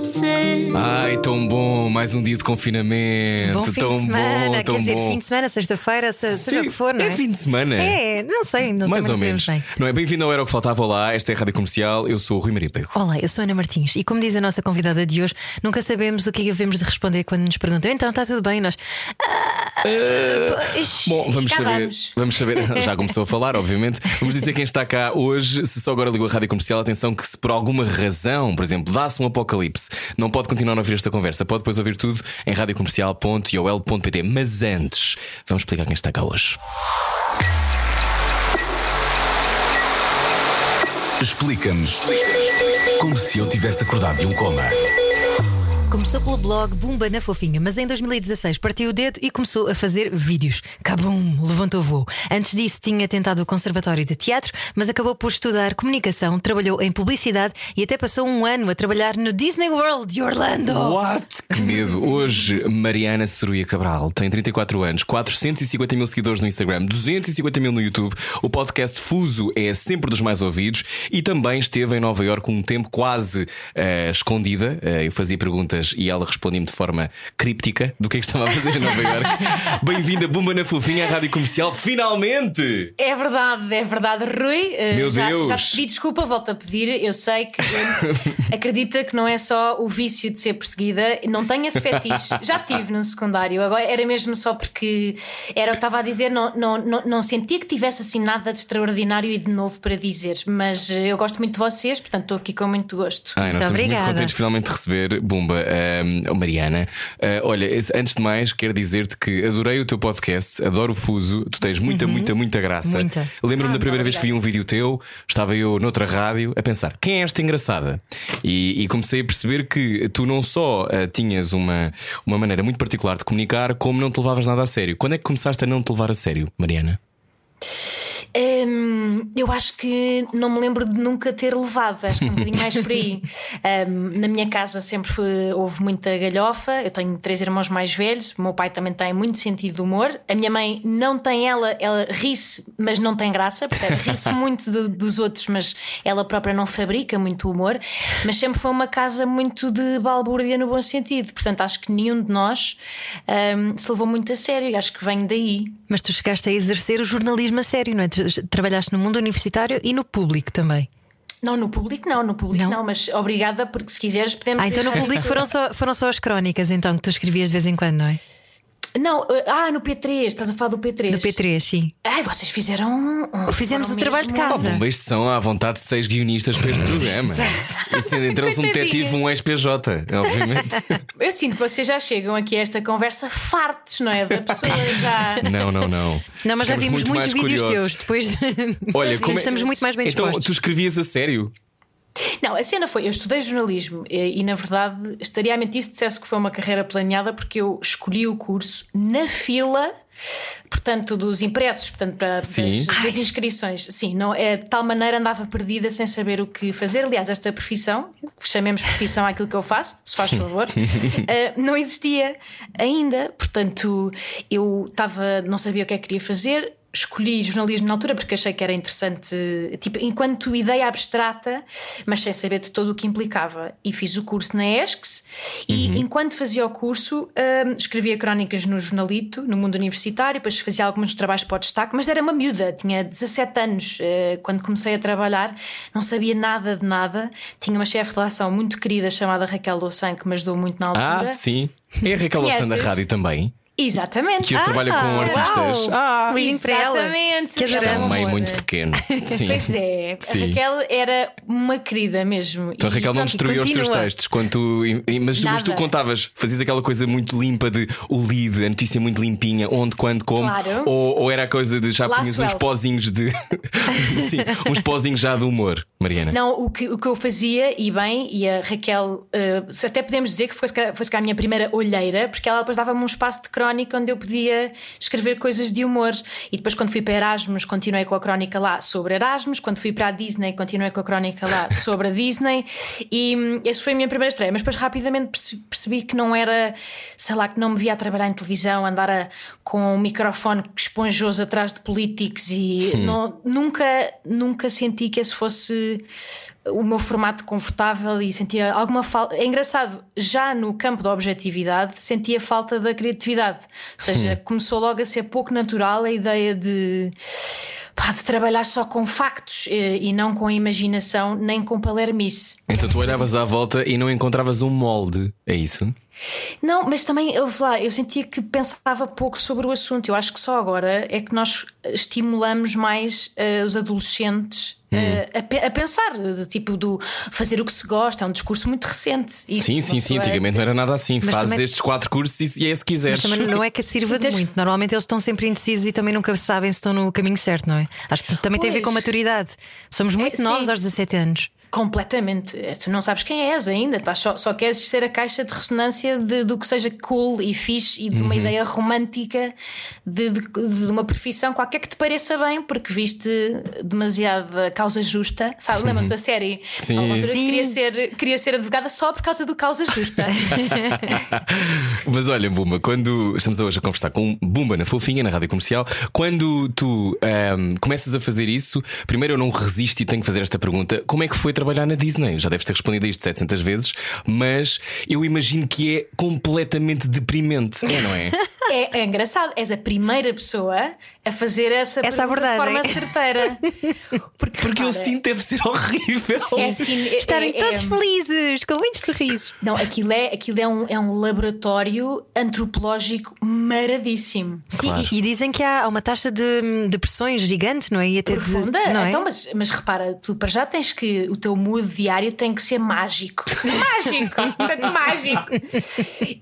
você. Ai, tão bom, mais um dia de confinamento. Bom fim tão de semana, bom, quer tão dizer, bom. fim de semana, sexta-feira, se- seja o que for, não é? É fim de semana. É, não sei, não mais ou não menos. sabemos bem. Não é? Bem-vindo ao Era o que Faltava Olá, esta é a Rádio Comercial, eu sou o Rui Maria Pego. Olá, eu sou Ana Martins e como diz a nossa convidada de hoje, nunca sabemos o que é que devemos de responder quando nos perguntam. Então está tudo bem, nós. "Ah, pois, Bom, vamos saber, vamos." vamos saber, já começou a falar, obviamente. Vamos dizer quem está cá hoje. Se só agora ligou a rádio comercial, atenção que se por alguma razão, por exemplo, dá-se um apocalipse, não pode continuar a ouvir esta conversa, pode depois ouvir tudo em radiocomercial.iol.pt. Mas antes, vamos explicar quem está cá hoje. Explica-nos como se eu tivesse acordado de um coma. Começou pelo blog Bumba na Fofinha, mas em 2016 partiu o dedo e começou a fazer vídeos. Cabum, levantou voo. Antes disso tinha tentado o Conservatório de Teatro, mas acabou por estudar comunicação, trabalhou em publicidade e até passou um ano a trabalhar no Disney World de Orlando. What? Que medo! Hoje, Mariana Ceruia Cabral tem 34 anos, 450 mil seguidores no Instagram, 250 mil no YouTube. O podcast Fuso é sempre dos mais ouvidos e também esteve em Nova Iorque um tempo quase eh, escondida. Eh, eu fazia perguntas e ela respondia-me de forma críptica do que é que estava a fazer em Nova Iorque. Bem-vinda, Bumba na Fofinha, à Rádio Comercial, finalmente! É verdade, é verdade, Rui. eh, Meu já, Deus. já te pedi desculpa, volto a pedir. Eu sei que eh, acredita que não é só o vício de ser perseguida, não tenho esse fetiche. Já tive no secundário, agora era mesmo só porque era o que estava a dizer, não, não, não, não sentia que tivesse assim nada de extraordinário e de novo para dizer. Mas eh, eu gosto muito de vocês, portanto estou aqui com muito gosto. Ai, Muito estamos muito obrigada. contentes de finalmente receber Bumba, Ahm, Mariana. Ah, olha, antes de mais, quero dizer-te que adorei o teu podcast, adoro o Fuso, tu tens muita, muita, muita graça. Lembro-me Ah, da primeira vez que vi um vídeo teu, estava eu noutra rádio a pensar quem é esta engraçada? E, e comecei a perceber que tu não só ah, tinhas uma, uma maneira muito particular de comunicar, como não te levavas nada a sério. Quando é que começaste a não te levar a sério, Mariana? Hum, eu acho que não me lembro de nunca ter levado, acho que é um bocadinho mais por aí. Hum, na minha casa sempre foi- houve muita galhofa. Eu tenho três irmãos mais velhos, o meu pai também tem muito sentido de humor. A minha mãe não tem ela, ela ri-se, mas não tem graça, percebe? Ri-se muito de- dos outros, mas ela própria não fabrica muito humor. Mas sempre foi uma casa muito de balbúrdia no bom sentido. Portanto, acho que nenhum de nós hum, se levou muito a sério. e Acho que vem daí. Mas tu chegaste a exercer o jornalismo a sério, não é? Tu trabalhaste no mundo universitário e no público também. Não, no público não, no público Não? não, mas obrigada, porque se quiseres podemos. Ah, então no público foram só, foram só as crónicas, então, que tu escrevias de vez em quando, não é? Não, uh, ah, no P3, estás a falar do P3. Do P3, sim. Ai, vocês fizeram. um- Fizemos o trabalho de casa. Oh, Bombas são à vontade de seis guionistas para este programa. Assim, entre eles um detetive, um ex-PJ, obviamente. Eu sinto que vocês já chegam aqui a esta conversa fartos, não é? Da pessoa já. Não, não, não. Não, mas já Ficamos vimos muito muitos vídeos curiosos. teus. Depois Olha, como é- estamos muito mais bem Então, dispostos. tu escrevias a sério? Não, a cena foi: eu estudei jornalismo e, e, na verdade, estaria a mentir se dissesse que foi uma carreira planeada, porque eu escolhi o curso na fila. Portanto, dos impressos, portanto, para, Sim. das, das inscrições. Sim, não, é, de tal maneira andava perdida sem saber o que fazer. Aliás, esta profissão, chamemos profissão àquilo que eu faço, se faz favor, eh, não existia ainda. Portanto, eu estava, não sabia o que é que queria fazer. Escolhi jornalismo na altura porque achei que era interessante, tipo, enquanto ideia abstrata, mas sem saber de todo o que implicava. E fiz o curso na ESCS e enquanto fazia o curso hum, escrevia crónicas no jornalito, no mundo universitário, depois fazia alguns trabalhos para o destaque, mas era uma miúda, tinha 17 anos eh, quando comecei a trabalhar, não sabia nada de nada. Tinha uma chefe de relação muito querida chamada Raquel Louçã que me ajudou muito na altura. Ah, sim. É a Raquel Louçã da rádio também, Exatamente. que hoje trabalha com uau. artistas. Ah, Beijinho para ela. Exatamente. Que é um meio muito pequeno. Sim. Pois é, Sim. a Raquel era uma querida mesmo. Então a E Raquel não pronto, destruiu os teus textos quando tu, mas, tu- mas tu contavas, fazias aquela coisa muito limpa de o lead, a notícia muito limpinha, onde, quando, como, Claro. ou, ou era a coisa de já Lá punhas uns pozinhos de Sim, uns pozinhos já de humor, Mariana. Não, o que, o que eu fazia, e bem, e a Raquel, se até podemos dizer que foi, foi a minha primeira olheira, porque ela depois dava-me um espaço de crónica crónica onde eu podia escrever coisas de humor. E depois, quando fui para Erasmus, continuei com a crónica lá sobre Erasmus. Quando fui para a Disney, continuei com a crónica lá sobre a Disney. E hum, essa foi a minha primeira estreia. Mas depois, rapidamente, percebi, que não era, sei lá, que não me via a trabalhar em televisão, andar a, com um microfone esponjoso atrás de políticos e não, nunca, nunca senti que esse fosse o meu formato confortável e sentia alguma falta. É engraçado, já no campo da objetividade sentia falta da criatividade. Ou seja, começou logo a ser pouco natural a ideia de. pá, de trabalhar só com factos eh, e não com a imaginação nem com palermice. Então tu olhavas à volta e não encontravas um molde, é isso? Não, mas também eu, lá, eu sentia que pensava pouco sobre o assunto. Eu acho que só agora é que nós estimulamos mais eh, os adolescentes a, pe- a pensar, de tipo, do fazer o que se gosta. É um discurso muito recente. Isso, Sim, sim, sim. pessoa- Antigamente não era nada assim. Mas Fazes também- estes quatro cursos e é se Mas quiseres. também não é que sirva de muito. Normalmente eles estão sempre indecisos e também nunca sabem se estão no caminho certo, não é? Acho que também tem a ver com Pois. maturidade. Somos muito sim. novos aos 17 anos. Completamente. Eh, Tu não sabes quem és ainda, só, só queres ser a caixa de ressonância de- do que seja cool e fixe e de uma ideia romântica de, de- de uma profissão qualquer que te pareça bem, porque viste demasiada causa justa. Sabe, lembras da série? Sim. Altura que Sim. Queria ser, queria ser advogada só por causa do causa justa. Mas olha, Bumba, quando estamos hoje a conversar com Bumba na Fofinha, na rádio comercial, quando tu ahm, começas a fazer isso, primeiro eu não resisto e tenho que fazer esta pergunta: como é que foi trabalhar na Disney? Já deves ter respondido a isto 700 vezes, mas eu imagino que é completamente deprimente, é, não é? É, é engraçado, és a primeira pessoa a fazer essa, Essa pergunta de abordagem. forma certeira. Porque, Porque eu sinto deve ser horrível. é assim, é- Estarem é- todos é- felizes, com muitos sorrisos. Não, aquilo é, aquilo é, um, é um laboratório antropológico maradíssimo. Sim, Claro. e, e dizem que há uma taxa de depressões gigante, não é? E até de- Profunda? não é? Então, mas, mas repara, tu para já tens que o teu mood diário tem que ser mágico. mágico! mágico!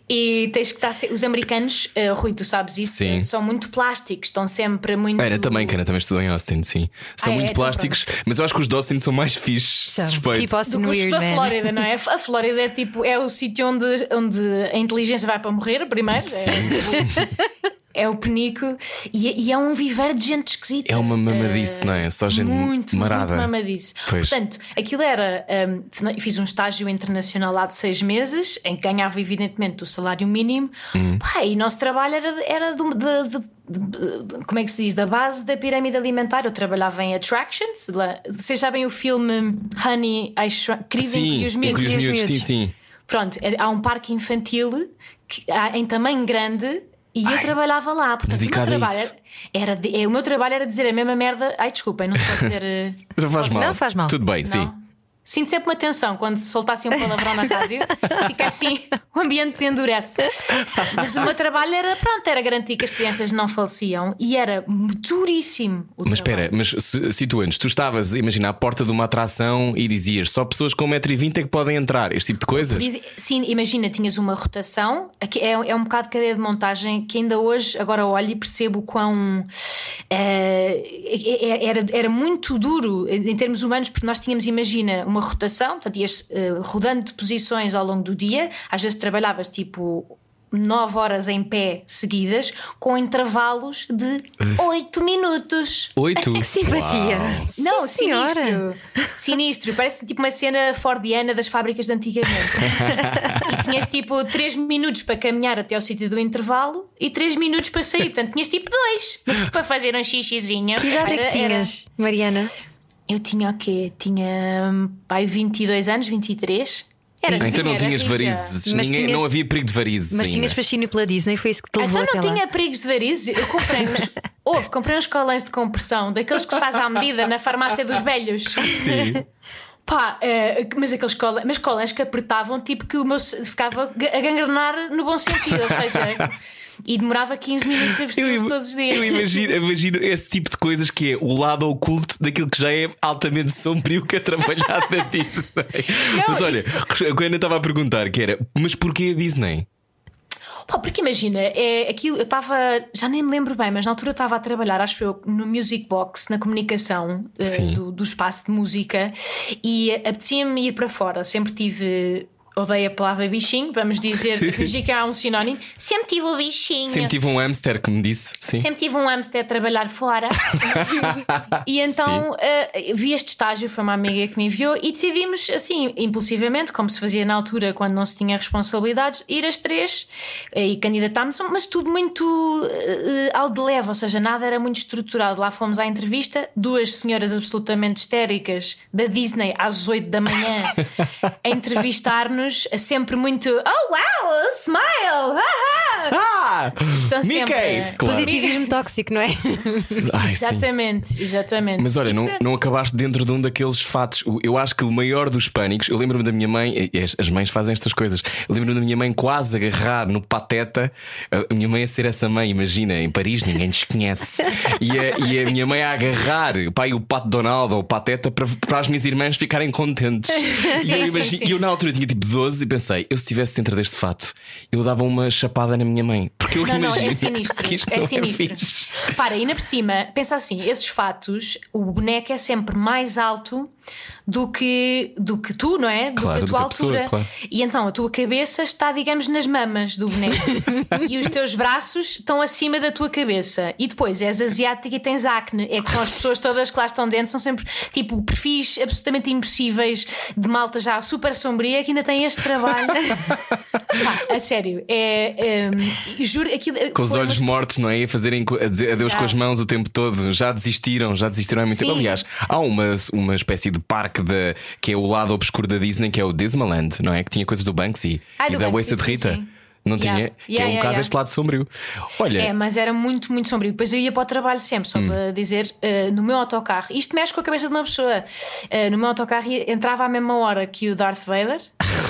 E tens que estar. Os americanos, eh, Rui, tu sabes isso, Sim. são muito plásticos, estão sempre muito. Ana também, que Ana também estudou em Austin, sim. São Ah, é, muito então plásticos, mas eu acho que os de Austin são mais fixes. São. Suspeito. Keep Austin do weird, da man. Flórida, não é? A Flórida é tipo, é o sítio onde, onde a inteligência vai para morrer primeiro. É, é o penico e, e é um viver de gente esquisita. É uma mamadice, não é? Só gente muito, marada. Muito mamadice. Pois. Portanto, aquilo era. hum, fiz um estágio internacional lá de seis meses, em que ganhava, evidentemente, o salário mínimo. Hum. Pá, e o nosso trabalho era, era de, de- de- como é que se diz? Da base da pirâmide alimentar. Eu trabalhava em attractions. Lá, vocês sabem o filme Honey, I Shrunk, Querida e os e Miúdos? sim, sim. Pronto, é- há um parque infantil que, em tamanho grande e eu trabalhava lá. Portanto, o meu trabalho era, era é, o meu trabalho era dizer a mesma merda. Ai, desculpem, não se pode dizer. eh, Não faz mal. Não faz mal. Tudo bem, sim. Sinto sempre uma tensão quando se soltasse um palavrão na rádio, fica assim, o ambiente endurece. Mas o meu trabalho era, pronto, era garantir que as crianças não faleciam e era duríssimo. O Mas trabalho. espera, mas situantes, tu estavas, imagina, à porta de uma atração e dizias só pessoas com 1,20m é que podem entrar, este tipo de coisas. Sim, imagina, tinhas uma rotação, aqui é, é um bocado de cadeia de montagem que ainda hoje, agora olho e percebo o quão eh, é- era, era muito duro em termos humanos, porque nós tínhamos, imagina, uma rotação, portanto, ias eh, rodando de posições ao longo do dia, às vezes trabalhavas tipo. nove horas em pé seguidas, com intervalos de oito minutos. Oito? Que simpatia. Sim, Não, senhora. sinistro. Sinistro. Parece tipo uma cena fordiana das fábricas de antigamente. e tinhas tipo 3 minutos para caminhar até ao sítio do intervalo e 3 minutos para sair. Portanto, tinhas tipo dois. Mas para fazer um xixizinho. Que idade é era- que era- tinhas, Mariana? Eu tinha o quê? Tinha hum, pai 22 anos, 23. Era Ah, então não era tinhas varizes, Ninguém, tinhas- não havia perigo de varizes. Mas ainda. tinhas fascínio pela Disney, foi isso que te levou Então até não lá. tinha perigos de varizes. Eu comprei uns. Houve, comprei uns colãs de compressão, daqueles que se faz à medida na farmácia dos velhos. Sim. Pá, eh, mas aqueles colãs, mas colãs que apertavam, tipo que o meu ficava a gangrenar no bom sentido, ou seja, e demorava 15 minutos a vestir-los im- todos os dias. eu imagino, imagino esse tipo de coisas que é o lado oculto daquilo que já é altamente sombrio que é trabalhado na Disney. mas olha, a Ana estava a perguntar que era, mas porquê a Disney? Pá, porque imagina, é aquilo, eu estava, já nem me lembro bem, mas na altura eu estava a trabalhar, acho eu, no Music Box, na comunicação Sim. do, do espaço de música, e apetecia-me ir para fora. Sempre tive odeio a palavra bichinho, vamos dizer, fingir que há um sinónimo. Sempre tive o bichinho. Sempre tive um hamster que me disse. Sim. Sempre tive um hamster a trabalhar fora. e então uh, vi este estágio, foi uma amiga que me enviou e decidimos, assim, impulsivamente, como se fazia na altura quando não se tinha responsabilidades, ir às três uh, e candidatámos, mas tudo muito uh, ao de leve, ou seja, nada era muito estruturado. Lá fomos à entrevista, duas senhoras absolutamente histéricas da Disney às 8 da manhã a entrevistar-nos, sempre muito Oh wow, smile! São Mickey! sempre- Claro. Positivismo tóxico, não é? Ai, sim. Exatamente, exatamente. Mas olha, E não, não acabaste dentro de um daqueles fatos. Eu acho que o maior dos pânicos, eu lembro-me da minha mãe, e as, as mães fazem estas coisas. Eu lembro-me da minha mãe quase agarrar no pateta. A minha mãe a ser essa mãe, imagina, em Paris ninguém nos conhece. E a, e a minha mãe a agarrar o pai, o pato Donald ou o pateta para, para as minhas irmãs ficarem contentes. e, Sim, eu sim, imagino- sim. e eu na altura tinha tipo 12 e pensei, eu se estivesse dentro deste fato, eu dava uma chapada na minha mãe. Porque eu Não, não, imagino é sinistro. que isto É não sinistro. fixe. Repara, ainda por cima, pensa assim: esses fatos, o boneco é sempre mais alto do que, do que tu, não é? Do Claro, que a tua que a pessoa, altura. claro. E então a tua cabeça está, digamos, nas mamas do boneco. e os teus braços estão acima da tua cabeça. E depois és asiática e tens acne. É que são as pessoas todas que lá estão dentro, são sempre tipo perfis absolutamente impossíveis de malta já super sombria que ainda tem este trabalho. Pá, a sério, é. é, juro, aquilo. Com os olhos uma- mortos, não é? A fazerem a dizer adeus Já. com as mãos o tempo todo. Já desistiram, já desistiram há muito Sim. tempo. Aliás, há uma, uma espécie de parque de, que é o lado obscuro da Disney, que é o Disneyland, não é? Que tinha coisas do Banksy Ah, e do da Banksy, Wasted Rita. sim. Não Yeah. tinha? Que é Yeah, um yeah, bocado yeah. este lado sombrio. Olha, É, mas era muito, muito sombrio. Depois eu ia para o trabalho sempre, só para dizer, eh, no meu autocarro, isto mexe com a cabeça de uma pessoa. Eh, no meu autocarro entrava à mesma hora que o Darth Vader.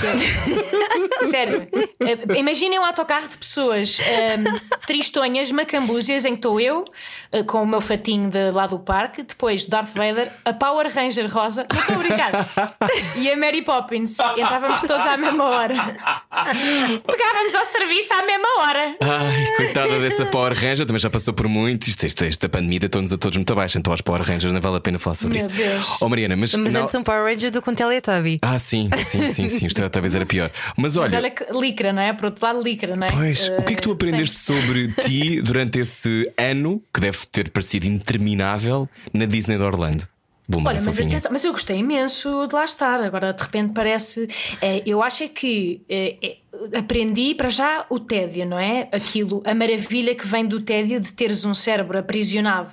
Que- Sério, Eh, imaginem um autocarro de pessoas ehm, tristonhas, macambúzias, em que estou eu, eh, com o meu fatinho de lá do parque, depois Darth Vader, a Power Ranger rosa, não estou a brincar, e a Mary Poppins. Entrávamos todos à mesma hora. Pegávamos ao serviço à mesma hora. Ai, coitada dessa Power Ranger, também já passou por muito. Isto, isto, esta pandemia deitou-nos a todos muito abaixo, então aos Power Rangers não vale a pena falar sobre Meu isso. Deus. Oh, Mariana, mas. Mas não- antes um Power Ranger do que um Teletubby. Ah, sim, sim, sim, sim. Isto talvez era pior. Mas olha. Mas olha que licra, não é? Por outro lado, licra, não é? Pois, o que é que tu Eh, aprendeste sobre ti durante esse ano que deve ter parecido interminável na Disney de Orlando? Bumba, Olha, mas, atenção, mas eu gostei imenso de lá estar. Agora, de repente, parece. eh, eu acho é que eh, aprendi para já o tédio, não é? Aquilo, a maravilha que vem do tédio de teres um cérebro aprisionado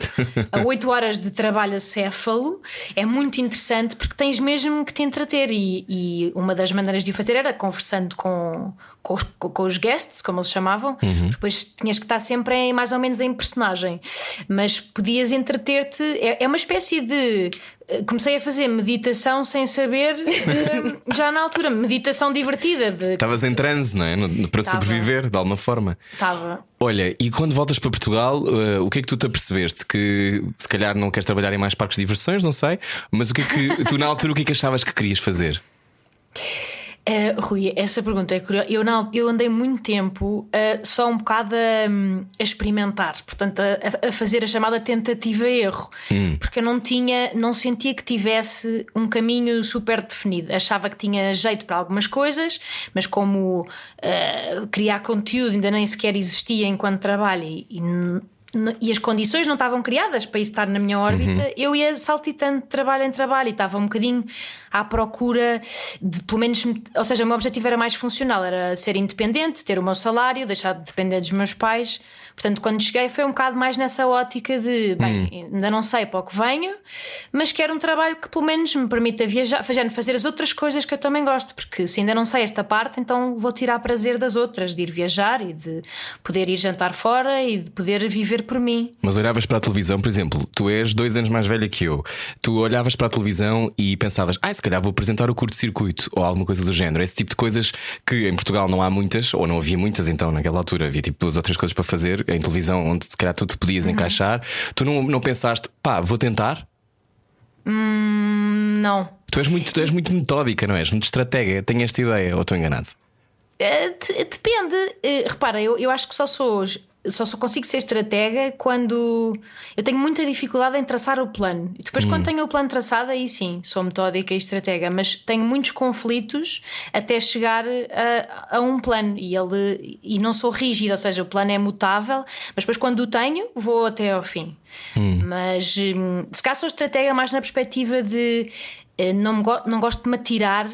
a 8 horas de trabalho acéfalo é muito interessante porque tens mesmo que te entreter. E, e uma das maneiras de o fazer era conversando com, com, os, com os guests, como eles chamavam, depois tinhas que estar sempre em, mais ou menos em personagem, mas podias entreter-te. É, é uma espécie de. Eh, Comecei a fazer meditação sem saber, eh, já na altura, meditação divertida. de- Estavas em transe, não é? Para Tava. sobreviver, de alguma forma. Estava. Olha, e quando voltas para Portugal, eh, o que é que tu te apercebeste? Que se calhar não queres trabalhar em mais parques de diversões, não sei, mas o que é que tu na altura o que é que achavas que querias fazer? Uh, Rui, essa pergunta é curiosa. Eu, na- eu andei muito tempo uh, só um bocado a, hum, a experimentar, portanto, a, a fazer a chamada tentativa-erro, porque eu não tinha, não sentia que tivesse um caminho super definido. Achava que tinha jeito para algumas coisas, mas como uh, criar conteúdo ainda nem sequer existia enquanto trabalho e, e e as condições não estavam criadas para isso estar na minha órbita, eu ia saltitando de trabalho em trabalho e estava um bocadinho à procura de, pelo menos, ou seja, o meu objetivo era mais funcional, era ser independente, ter o meu salário, deixar de depender dos meus pais. Portanto, quando cheguei foi um bocado mais nessa ótica de, bem, ainda não sei para o que venho, mas quero um trabalho que pelo menos me permita viajar, fazer, fazer as outras coisas que eu também gosto, porque se ainda não sei esta parte, então vou tirar prazer das outras, de ir viajar e de poder ir jantar fora e de poder viver por mim. Mas olhavas para a televisão, por exemplo, tu és dois anos mais velha que eu. Tu olhavas para a televisão e pensavas, ah, se calhar vou apresentar o curto-circuito ou alguma coisa do género. Esse tipo de coisas que em Portugal não há muitas, ou não havia muitas, então naquela altura havia tipo duas outras coisas para fazer em televisão onde se calhar tu te podias encaixar. Tu não, não pensaste, pá, vou tentar? Não. Tu és muito, tu és muito metódica, não és? Muito estratega. Tenho esta ideia, ou estou enganado? De- depende. Eh, repara, eu, eu acho que só sou só, só consigo ser estratega quando eu tenho muita dificuldade em traçar o plano. E depois, quando tenho o plano traçado, aí sim, sou metódica e estratega, mas tenho muitos conflitos até chegar a, a um plano e ele e não sou rígida, ou seja, o plano é mutável, mas depois quando o tenho, vou até ao fim. Mas hum, se calhar sou estratega mais na perspectiva de eh, não, go- não gosto de me atirar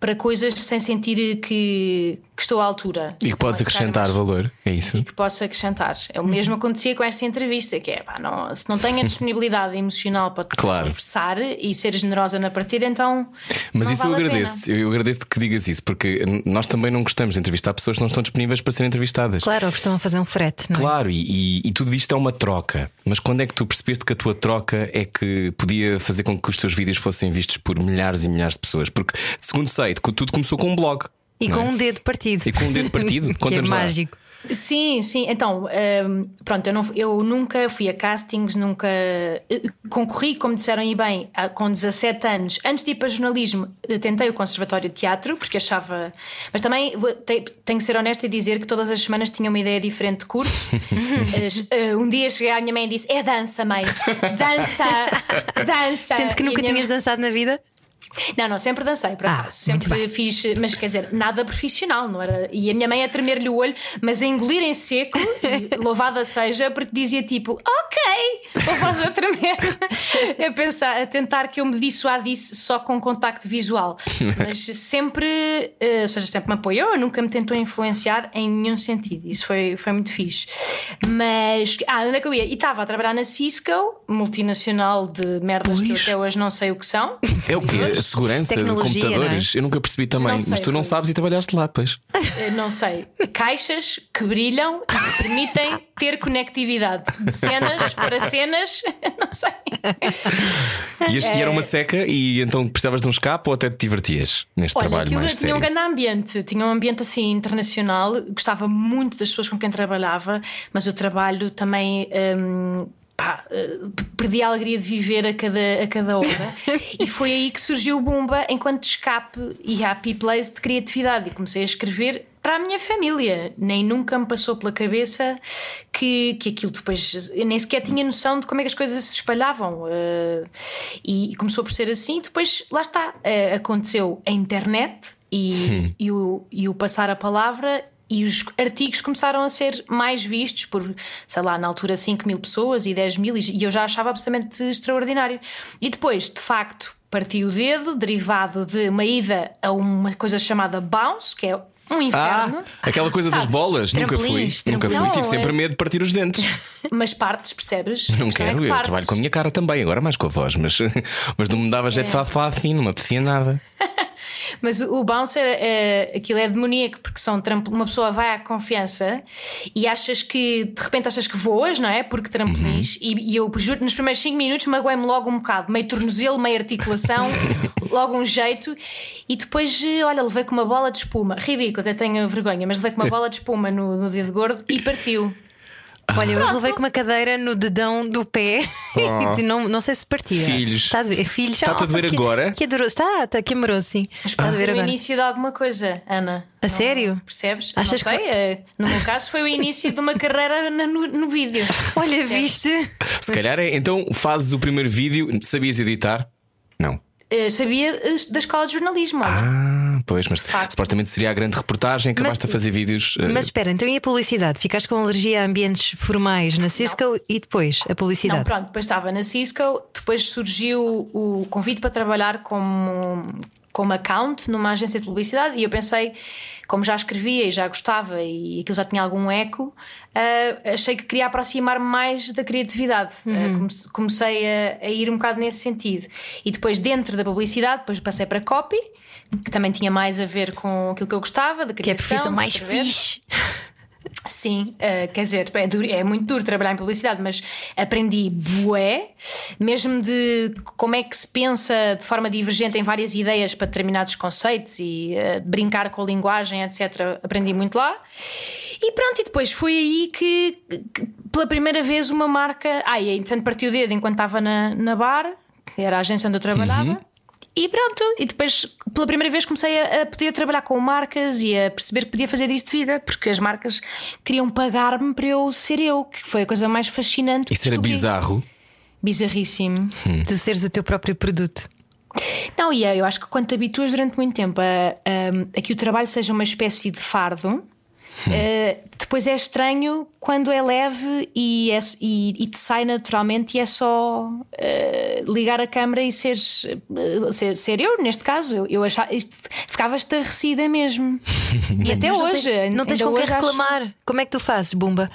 para coisas sem sentir que, que estou à altura. E que podes acrescentar mais- valor. É isso? e que possa acrescentar. É o mesmo acontecia com esta entrevista, que é pá, não, se não tenho a disponibilidade emocional para te Claro. conversar e ser generosa na partida, então. Mas não isso vale eu a agradeço. Eu agradeço que digas isso, porque nós também não gostamos de entrevistar pessoas que não estão disponíveis para serem entrevistadas. Claro, ou costumam fazer um frete, não é? Claro, e, e- e tudo isto é uma troca. Mas quando é que tu percebeste que a tua troca é que podia fazer com que os teus vídeos fossem vistos por milhares e milhares de pessoas? Porque, segundo sei, tudo começou com um blog. E com é? um dedo partido. E com um dedo partido? que é Conta-nos lá. mágico. Sim, sim. Então, hum, pronto, eu, não, eu nunca fui a castings, nunca eh, concorri, como disseram aí bem, com 17 anos. Antes de ir para jornalismo, eh, tentei o Conservatório de Teatro, porque achava. Mas também tenho que ser honesta e dizer que todas as semanas tinha uma ideia diferente de curso. Eh, um dia cheguei à minha mãe e disse: É dança, mãe, dança, dança. Sendo que E nunca tinhas dançado na vida? Não, não, sempre dancei, por Ah, sempre fiz, mas quer dizer, nada profissional, não era? E a minha mãe a tremer-lhe o olho, mas a engolir em seco, louvada seja, porque dizia tipo, ok, a voz a tremer, a pensar, a tentar que eu me dissuadisse só com contacto visual. Mas sempre, eh, ou seja, sempre me apoiou, nunca me tentou influenciar em nenhum sentido. Isso foi, foi muito fixe. Mas, ah, onde é que eu ia? E estava a trabalhar na Cisco, multinacional de merdas que eu Pois. até hoje não sei o que são. É o quê? A segurança de computadores? Eu nunca percebi também, sei, mas tu não sabes e trabalhaste lá, pois. Eh, não sei, caixas que brilham e que permitem ter conectividade de cenas para cenas, não sei. E, este- e era uma seca e então precisavas de um escape ou até te divertias neste Olha, trabalho mais tinha sério? um grande ambiente, tinha um ambiente assim internacional, gostava muito das pessoas com quem trabalhava, mas o trabalho também. hum, pá, eh, perdi a alegria de viver a cada, a cada hora e foi aí que surgiu o Bumba enquanto escape e happy place de criatividade e comecei a escrever para a minha família. Nem nunca me passou pela cabeça que, que aquilo depois. Eu nem sequer tinha noção de como é que as coisas se espalhavam. eh, e começou por ser assim. Depois, lá está, eh, aconteceu a internet e, e, o, e o passar a palavra. E os artigos começaram a ser mais vistos por, sei lá, na altura 5 mil pessoas e 10 mil, e eu já achava absolutamente extraordinário. E depois, de facto, parti o dedo, derivado de uma ida a uma coisa chamada bounce, que é um inferno. Ah, aquela coisa das bolas, nunca fui. Nunca fui. Tive sempre é- medo de partir os dentes. Mas partes, percebes? Não é quero, que eu trabalho com a minha cara também, agora mais com a voz, mas, mas não me dava jeito de falar, falar assim, não me apetecia nada. Mas o bouncer, é, aquilo é demoníaco, porque são uma pessoa vai à confiança e achas que de repente achas que voas, não é? Porque trampolins. E, e eu juro, nos primeiros 5 minutos magoei-me logo um bocado, meio tornozelo, meio articulação, logo um jeito. E depois, eh, olha, levei com uma bola de espuma, ridículo, até tenho vergonha, mas levei com uma bola de espuma no, no dedo gordo e partiu. Olha, eu levei com uma cadeira no dedão do pé e não, não sei se partia. Filhos. Está a doer. Filhos. Está-te a doer que, agora? Que adorou. Está, está, que amoroso, sim. Está a Pode ser o início de alguma coisa, Ana. A Não- sério? Percebes? Achas não sei. eh, No meu caso, foi o início de uma carreira no, no vídeo. Olha, Percebes? viste? Se calhar é, então fazes o primeiro vídeo, sabias editar? Não. Eh, sabia eh, da escola de jornalismo. Ana. Ah, pois, mas facto. supostamente seria a grande reportagem, acabaste Mas- a fazer vídeos. eh, Mas espera, então e a publicidade? Ficaste com alergia a ambientes formais na Cisco e depois a Não, publicidade? pronto, depois estava na Cisco, depois surgiu o convite para trabalhar como, como account numa agência de publicidade e eu pensei, como já escrevia e já gostava e aquilo já tinha algum eco, ah, achei que queria aproximar-me mais da criatividade. Ah, comece- comecei a, a ir um bocado nesse sentido. E depois, dentro da publicidade, depois passei para copy, que também tinha mais a ver com aquilo que eu gostava, da que é a criação. profissão mais fixe. Sim, eh, quer dizer, é, duro- é muito duro trabalhar em publicidade, mas aprendi bué, mesmo de como é que se pensa de forma divergente em várias ideias para determinados conceitos e eh, brincar com a linguagem, etc. Aprendi muito lá. E pronto, e depois foi aí que, que pela primeira vez uma marca. Ah, e entretanto partiu o dedo enquanto estava na, na bar, que era a agência onde eu trabalhava. E pronto, e depois pela primeira vez comecei a, a poder trabalhar com marcas e a perceber que podia fazer disto de vida, porque as marcas queriam pagar-me para eu ser eu, que foi a coisa mais fascinante. que Isso era bizarro. Bizarríssimo. Tu seres o teu próprio produto. Não, e é, eu acho que quando te habituas durante muito tempo a, a, a que o trabalho seja uma espécie de fardo, eh, depois é estranho quando é leve e, é- e- e te sai naturalmente e é só eh, ligar a câmera e seres, eh, ser, ser eu, neste caso. Eu, eu achava, isto, ficava estarrecida mesmo. e até Mas não hoje. tens- não tens com quem hoje acho- reclamar. Como é que tu fazes, Bumba?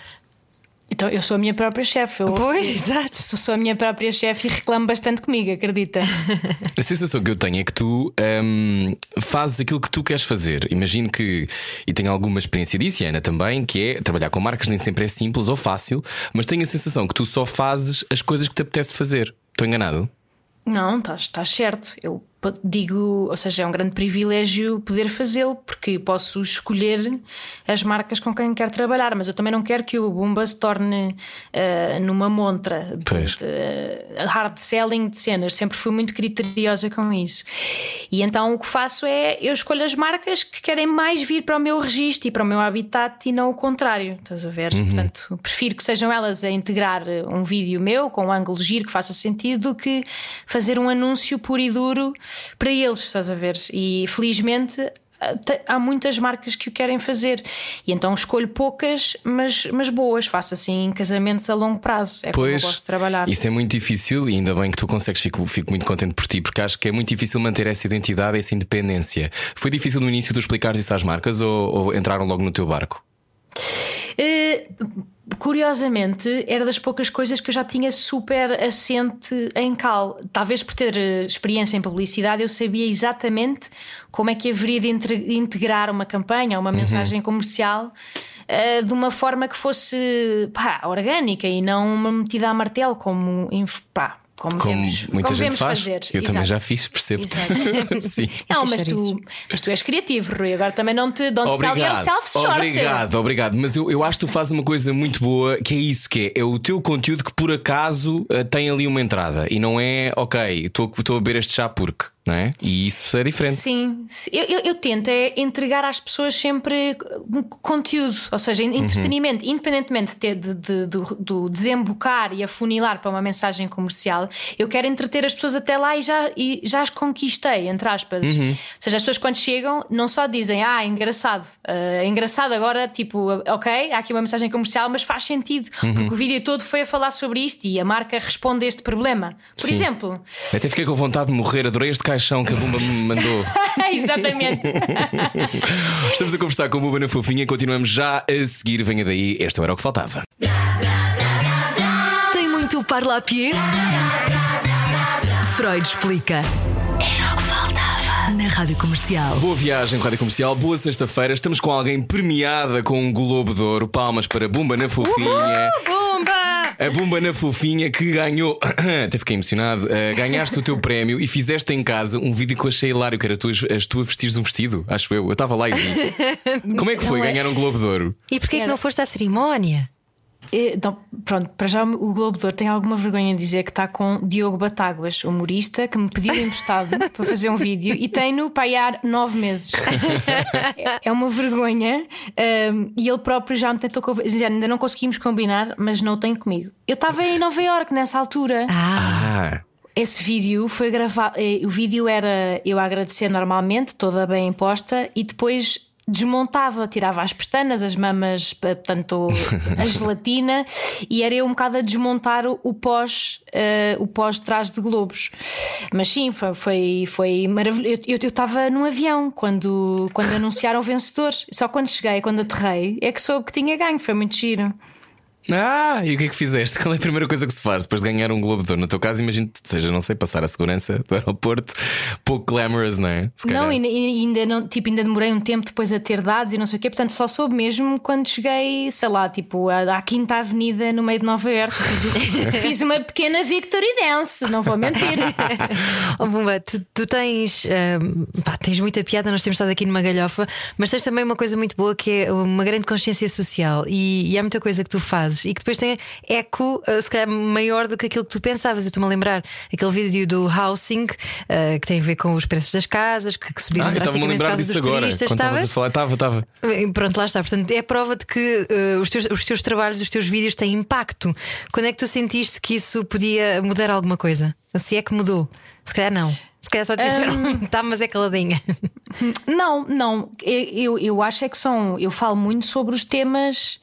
Então, eu sou a minha própria chefe. Eu, Pois, exato. sou, sou a minha própria chefe e reclamo bastante comigo, acredita? A sensação que eu tenho é que tu hum, fazes aquilo que tu queres fazer. Imagino que, e tenho alguma experiência disso, e a Ana também, que é trabalhar com marcas nem sempre é simples ou fácil, mas tenho a sensação que tu só fazes as coisas que te apetece fazer. Estou enganado? Não, estás, certo. Eu digo, ou seja, é um grande privilégio poder fazê-lo, porque posso escolher as marcas com quem quero trabalhar, mas eu também não quero que o Bumba se torne ah, numa montra de, de hard selling de cenas. Sempre fui muito criteriosa com isso. E então o que faço é eu escolho as marcas que querem mais vir para o meu registro e para o meu habitat e não o contrário. Estás a ver? Portanto, prefiro que sejam elas a integrar um vídeo meu com um ângulo giro que faça sentido do que fazer um anúncio puro e duro para eles, estás a ver? E felizmente te- há muitas marcas que o querem fazer e então escolho poucas, mas, mas boas. Faço assim casamentos a longo prazo. É como eu Pois, gosto de trabalhar. isso é muito difícil e ainda bem que tu consegues, fico, fico muito contente por ti, porque acho que é muito difícil manter essa identidade, essa independência. Foi difícil no início tu explicares isso às marcas ou, ou entraram logo no teu barco? Curiosamente, era das poucas coisas que eu já tinha super assente em cal. Talvez por ter eh, experiência em publicidade, eu sabia exatamente como é que haveria de integrar uma campanha, uma mensagem comercial. eh, de uma forma que fosse pá, orgânica e não uma metida a martelo, como, pá, como, Como vemos, muita como gente faz. fazer. Eu também Exato. já fiz, percebo. Sim. Não, mas tu, mas tu és criativo, Rui. Agora também não te don't sell yourself short. obrigado, obrigado. Mas eu, eu acho que tu fazes uma coisa muito boa que é isso: que é, é o teu conteúdo que por acaso eh, tem ali uma entrada e não é ok, estou estou a beber este chá porque, não é? E isso é diferente. Sim. Eu, eu, eu tento é entregar às pessoas sempre um conteúdo, ou seja, Uhum. entretenimento, independentemente de, ter- de- de- do, desembocar e afunilar para uma mensagem comercial, eu quero entreter as pessoas até lá e já, e já as conquistei, entre aspas. Uhum. Ou seja, as pessoas quando chegam não só dizem, ah, engraçado, ah, engraçado agora, tipo, ok, há aqui uma mensagem comercial, mas faz sentido, Uhum. porque o vídeo todo foi a falar sobre isto e a marca responde a este problema. Por Sim. exemplo, Até fiquei com vontade de morrer, adorei este caixão que a Bumba me mandou. exatamente. Estamos a conversar com a Buba na Fofinha, continuamos já a seguir. Venha daí, este era o que faltava. Tem muito parlapié? Freud explica. Era o que faltava. Na rádio comercial. Boa viagem, Rádio Comercial, boa sexta-feira. Estamos com alguém premiada com um Globo de Ouro. Palmas para Bumba na Fofinha. Bomba! A Bumba na Fofinha que ganhou. Até fiquei emocionado. Uh, ganhaste o teu prémio e fizeste em casa um vídeo que eu achei hilário, que era tu, as tu a vestires um vestido, acho eu. Eu estava lá e vi. Como é que foi Não é? ganhar um Globo de Ouro? E porquê que não foste à cerimónia? Então, pronto, para já o Globo de Ouro tem alguma vergonha em dizer que está com Diogo Batáguas, humorista, que me pediu emprestado para fazer um vídeo e tem-no há nove meses. É- uma vergonha. um, e ele próprio já me tentou. Ainda não conseguimos combinar, mas não o tem comigo. Eu estava em Nova Iorque nessa altura. Ah, Ah, Esse vídeo foi gravado. eh, O vídeo era eu a agradecer normalmente, toda bem imposta, e depois desmontava, tirava as pestanas, as mamas, portanto, a gelatina, e era eu um bocado a desmontar o, pós, eh, o pós trás de globos. Mas sim, foi, foi, foi maravilhoso. Eu eu estava num avião quando, quando anunciaram o vencedor. Só quando cheguei, quando aterrei, é que soube que tinha ganho. Foi muito giro. Ah, e o que é que fizeste? Qual é a primeira coisa que se faz depois de ganhar um Globo de Ouro? No teu caso, imagino que seja, não sei, passar a segurança do aeroporto, pouco glamorous, não é? Se Não, e, e ainda, não, tipo, ainda demorei um tempo depois a ter dados e não sei o quê, portanto só soube mesmo quando cheguei, sei lá, tipo, à, à Quinta Avenida no meio de Nova Iorque. Fiz, fiz uma pequena victory dance, não vou mentir. oh, Bumba, tu, tu tens, ahm, pá, tens muita piada, nós temos estado aqui numa galhofa, mas tens também uma coisa muito boa que é uma grande consciência social e, e há muita coisa que tu fazes e que depois tem eco, uh, se calhar, maior do que aquilo que tu pensavas. Eu estou-me a lembrar aquele vídeo do housing uh, que tem a ver com os preços das casas que, que subiram Ah, drasticamente por causa disso dos agora. turistas. Estavas a falar, estava, estava. Eh, Pronto, lá está. Portanto, é a prova de que eh, os, teus, os teus trabalhos, os teus vídeos têm impacto. Quando é que tu sentiste que isso podia mudar alguma coisa? Se é que mudou? Se calhar não. Se calhar só disseram, tá, mas é caladinha. Não, não. Eu, eu acho é que são. Eu falo muito sobre os temas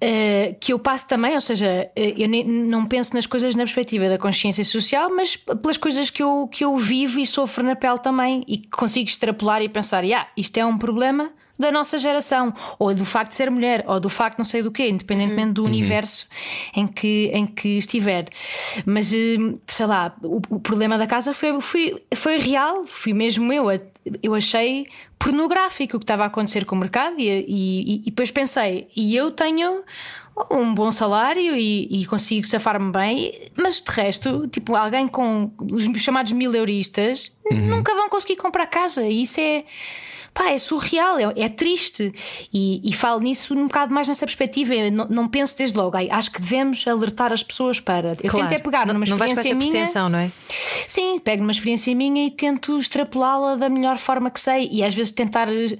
eh, que eu passo também, ou seja, eh, eu não penso nas coisas na perspectiva da consciência social, mas pelas coisas que eu, que eu vivo e sofro na pele também e que consigo extrapolar e pensar, yeah, isto é um problema da nossa geração, ou do facto de ser mulher, ou do facto não sei do quê, independentemente do universo em que, em que estiver. Mas eh, sei lá, o, o problema da casa foi, foi, foi real, fui mesmo eu. Eu achei pornográfico o que estava a acontecer com o mercado e, e, e depois pensei, e eu tenho um bom salário e, e consigo safar-me bem, mas de resto, tipo, alguém com os chamados mil euristas nunca vão conseguir comprar casa. E isso é. Pá, é surreal, é, é triste. E, e falo nisso um bocado mais nessa perspectiva. Não, não penso desde logo, acho que devemos alertar as pessoas para. Eu Claro. tento é pegar não, numa não experiência essa minha. pretensão, não é? Sim, pego numa experiência minha e tento extrapolá-la da melhor forma que sei e às vezes tentar eh,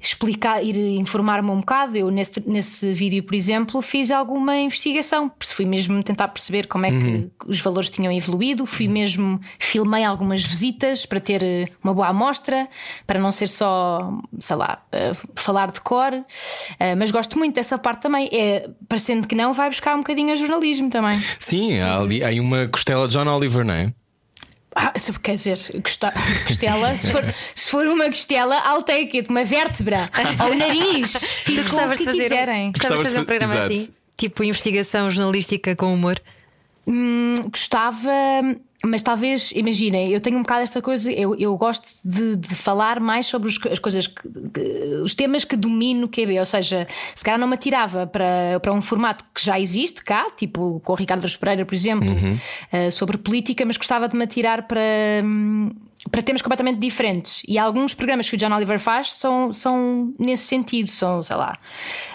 explicar, ir informar-me um bocado. Eu, nesse, nesse vídeo, por exemplo, fiz alguma investigação, fui mesmo tentar perceber como é que os valores tinham evoluído, fui mesmo, filmei algumas visitas para ter eh, uma boa amostra, para não ser só, sei lá, eh, falar de cor, Eh, mas gosto muito dessa parte também. É, parecendo que não, vai buscar um bocadinho a jornalismo também. Sim, há ali há aí uma costela de John Oliver, não é? Ah, quer dizer, costela, se for, se for uma costela, I'll take it, uma vértebra, ou o nariz, Tu fico com o gostavas que de fazer, quiserem. gostavas de fazer um programa fa- assim? Exato. Tipo investigação jornalística com humor? Hum, gostava, mas talvez, imaginem, eu tenho um bocado esta coisa, eu, eu gosto de, de falar mais sobre os- as coisas, que, que- os temas que domino no QB, ou seja, se calhar não me atirava para, para um formato que já existe cá, tipo com o Ricardo Pereira, por exemplo, eh, sobre política, mas gostava de me atirar para. hum, para temas completamente diferentes. E alguns programas que o John Oliver faz são, são nesse sentido. São, sei lá.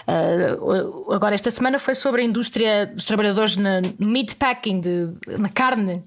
uh, agora, esta semana foi sobre a indústria dos trabalhadores na, no meatpacking, de, na carne.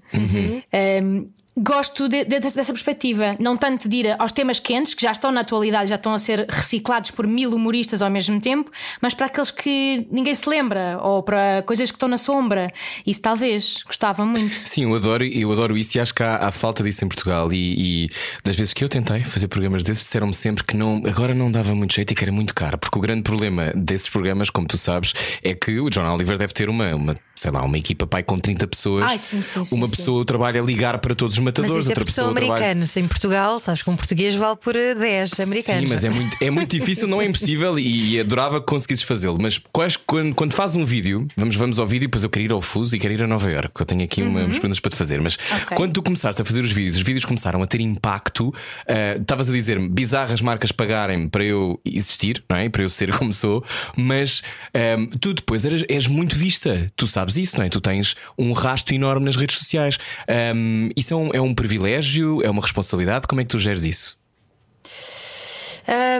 Um, Gosto de- de- dessa perspectiva, não tanto de ir aos temas quentes, que já estão na atualidade, já estão a ser reciclados por mil humoristas ao mesmo tempo, mas para aqueles que ninguém se lembra, ou para coisas que estão na sombra. Isso talvez, gostava muito. Sim, eu adoro, eu adoro isso e acho que há, há falta disso em Portugal. E, e das vezes que eu tentei fazer programas desses, disseram-me sempre que não, agora não dava muito jeito e que era muito caro. Porque o grande problema desses programas, como tu sabes, é que o John Oliver deve ter uma, uma sei lá, uma equipa pai com 30 pessoas. Ai, sim, sim, sim, uma pessoa trabalha a ligar para todos os Mas matadores, isso é outra pessoa trabalha. americanos. Em Portugal, sabes que um português vale por eh, 10 americanos. Sim, mas é muito, é muito difícil, não é impossível e, e adorava que conseguisses fazê-lo. Mas quais, quando, quando faz um vídeo, vamos, vamos ao vídeo, depois eu quero ir ao Fuso e quero ir a Nova que eu tenho aqui uma, umas perguntas para te fazer. Mas Ok. quando tu começaste a fazer os vídeos, os vídeos começaram a ter impacto. ah, Estavas a dizer-me bizarras marcas pagarem para eu existir, não é? Para eu ser como sou, mas ahm, tu depois eras, és muito vista, tu sabes isso, não é? Tu tens um rasto enorme nas redes sociais. Ahm, isso é um, é um privilégio, é uma responsabilidade? Como é que tu geres isso?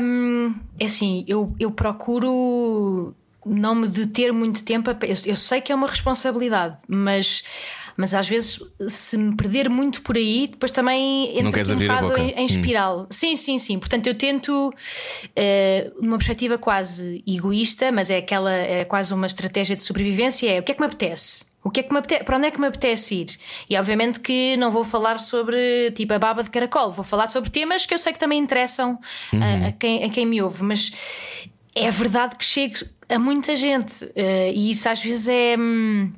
Hum, é assim, eu, eu procuro não me deter muito tempo. a Eu, eu sei que é uma responsabilidade, mas, mas às vezes, se me perder muito por aí, depois também queres aqui um abrir a bocado boca. em, em espiral. Sim, sim, sim. Portanto, eu tento, eh, numa perspectiva quase egoísta, mas é aquela, é quase uma estratégia de sobrevivência: é o que é que me apetece? O que é que me apetece, para onde é que me apetece ir? E obviamente que não vou falar sobre tipo a baba de caracol, vou falar sobre temas que eu sei que também interessam a- a, quem, a quem me ouve, mas é verdade que chego a muita gente eh, e isso às vezes é. hum,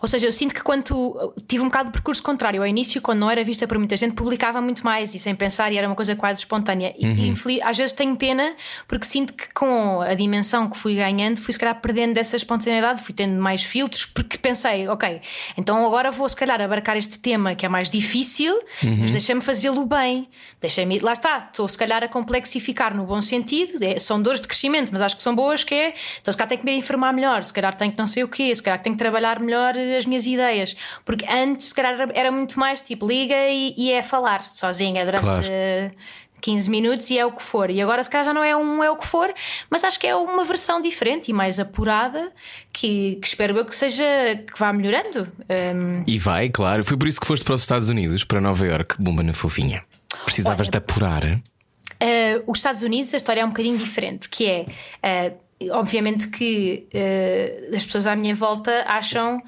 ou seja, eu sinto que quando tive um bocado de percurso contrário ao início, quando não era vista por muita gente, publicava muito mais e sem pensar, e era uma coisa quase espontânea. E, e infeliz- às vezes tenho pena porque sinto que com a dimensão que fui ganhando, fui se calhar perdendo dessa espontaneidade, fui tendo mais filtros, porque pensei, ok, então agora vou se calhar abarcar este tema que é mais difícil, mas deixa-me fazê-lo bem, deixa-me. Lá está, estou se calhar a complexificar no bom sentido, é- são dores de crescimento, mas acho que são boas, que é, então se calhar tenho que me informar melhor, se calhar tenho que não sei o quê, se calhar tenho que trabalhar melhor eh, as minhas ideias, porque antes se calhar era- muito mais tipo liga e, e é falar sozinha durante Claro. eh, 15 minutos e é o que for. E agora, se calhar, já não é um é o que for, mas acho que é uma versão diferente e mais apurada que, que espero eu que seja que vá melhorando. Um... E vai, claro. Foi por isso que foste para os Estados Unidos, para Nova York, bomba na fofinha. Precisavas Olha, de apurar. Uh, os Estados Unidos, a história é um bocadinho diferente, que é. Uh, obviamente que uh, as pessoas à minha volta acham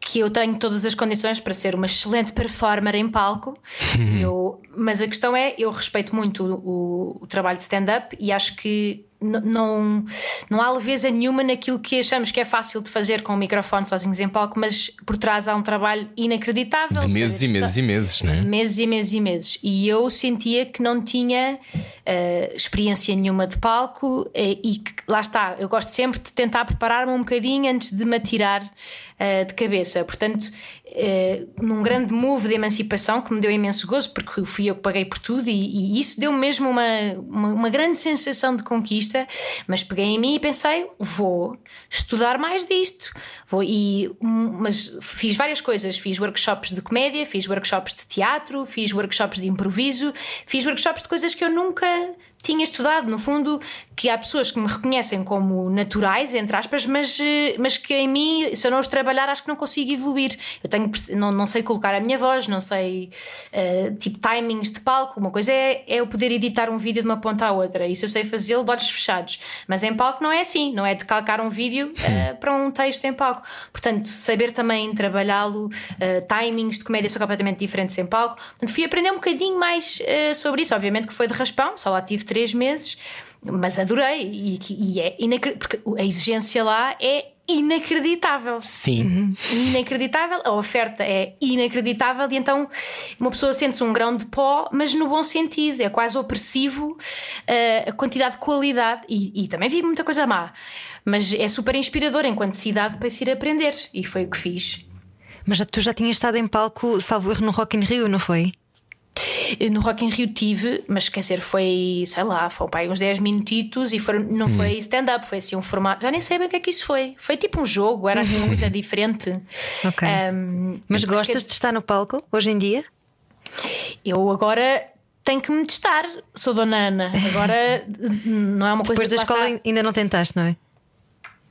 que eu tenho todas as condições para ser uma excelente performer em palco, eu, mas a questão é: eu respeito muito o, o trabalho de stand-up e acho que não, não há leveza nenhuma naquilo que achamos que é fácil de fazer com o microfone sozinhos em palco, mas por trás há um trabalho inacreditável. De meses e meses e meses, não é? Meses e meses e meses. E eu sentia que não tinha uh, experiência nenhuma de palco e, e, que lá está, eu gosto sempre de tentar preparar-me um bocadinho antes de me atirar uh, de cabeça. Portanto, uh, num grande move de emancipação que me deu imenso gozo, porque fui eu que paguei por tudo, e, e isso deu mesmo uma, uma, uma, grande sensação de conquista. Mas peguei em mim e pensei: vou estudar mais disto. Vou, e, mas fiz várias coisas: fiz workshops de comédia, fiz workshops de teatro, fiz workshops de improviso, fiz workshops de coisas que eu nunca tinha estudado, no fundo, que há pessoas que me reconhecem como naturais, entre aspas, mas, eh, mas que em mim, se eu não os trabalhar, acho que não consigo evoluir. Eu tenho, não, não sei colocar a minha voz, não sei uh, tipo timings de palco. Uma coisa é, é eu poder editar um vídeo de uma ponta à outra, isso eu sei fazê-lo de olhos fechados, mas em palco não é assim, não é de calcar um vídeo uh, para um texto em palco. Portanto, saber também trabalhá-lo, uh, timings de comédia são completamente diferentes em palco. Portanto, fui aprender um bocadinho mais sobre isso. Obviamente que foi de raspão, só lá tive três meses, mas adorei. E, e é porque a exigência lá é inacreditável. Sim. Inacreditável. A oferta é inacreditável e então uma pessoa sente-se um grão de pó, mas no bom sentido. É quase opressivo uh, a quantidade de qualidade. E, e, também vi muita coisa má. Mas é super inspirador enquanto cidade para se ir aprender. E foi o que fiz. Mas tu já tinhas estado em palco, salvo erro, no Rock in Rio, não foi? No Rock in Rio tive, mas quer dizer, foi, sei lá, foi pai, uns 10 minutitos e foi, não hum. foi stand-up, foi assim um formato. Já nem sei bem o que é que isso foi. Foi tipo um jogo, era assim uma coisa diferente. Ok. Um, mas gostas que... de estar no palco hoje em dia? Eu agora tenho que me testar. Sou dona Ana. Agora não é uma coisa Depois da escola está... ainda não tentaste, não é?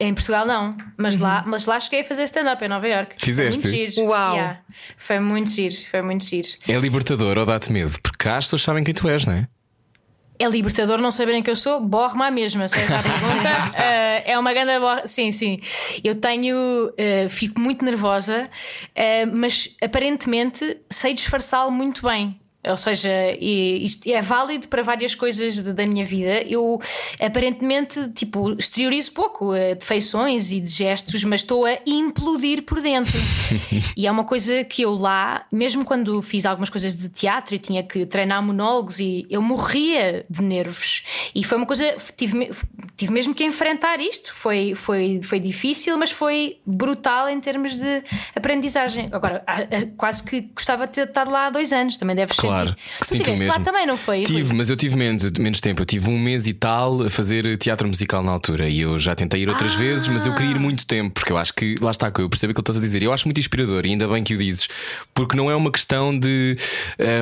Em Portugal não, mas, uhum. lá, mas lá cheguei a fazer stand-up em Nova York. Fizeste? Foi muito giro. Uau! Yeah. Foi muito giro, foi muito giro. É libertador ou dá-te medo? Porque cá as pessoas sabem quem tu és, não é? É libertador não saberem quem eu sou, borre-me a mesma, seja a pergunta. uh, é uma grande borra. Sim, sim. Eu tenho. Uh, fico muito nervosa, uh, mas aparentemente sei disfarçá-lo muito bem. Ou seja, isto é válido para várias coisas da minha vida. Eu aparentemente tipo, exteriorizo pouco eh, de feições e de gestos, mas estou a implodir por dentro. e é uma coisa que eu lá, mesmo quando fiz algumas coisas de teatro e tinha que treinar monólogos, e eu morria de nervos. E foi uma coisa, tive, tive mesmo que enfrentar isto. Foi, foi, foi difícil, mas foi brutal em termos de aprendizagem. Agora, quase que gostava de ter estado lá há dois anos, também deves claro Claro, que tu mesmo. lá também, não foi? Tive, mas eu tive menos, menos tempo. Eu tive um mês e tal a fazer teatro musical na altura. E eu já tentei ir outras ah. vezes, mas eu queria ir muito tempo, porque eu acho que lá está, eu percebo aquilo que estás a dizer. Eu acho muito inspirador, e ainda bem que o dizes, porque não é uma questão de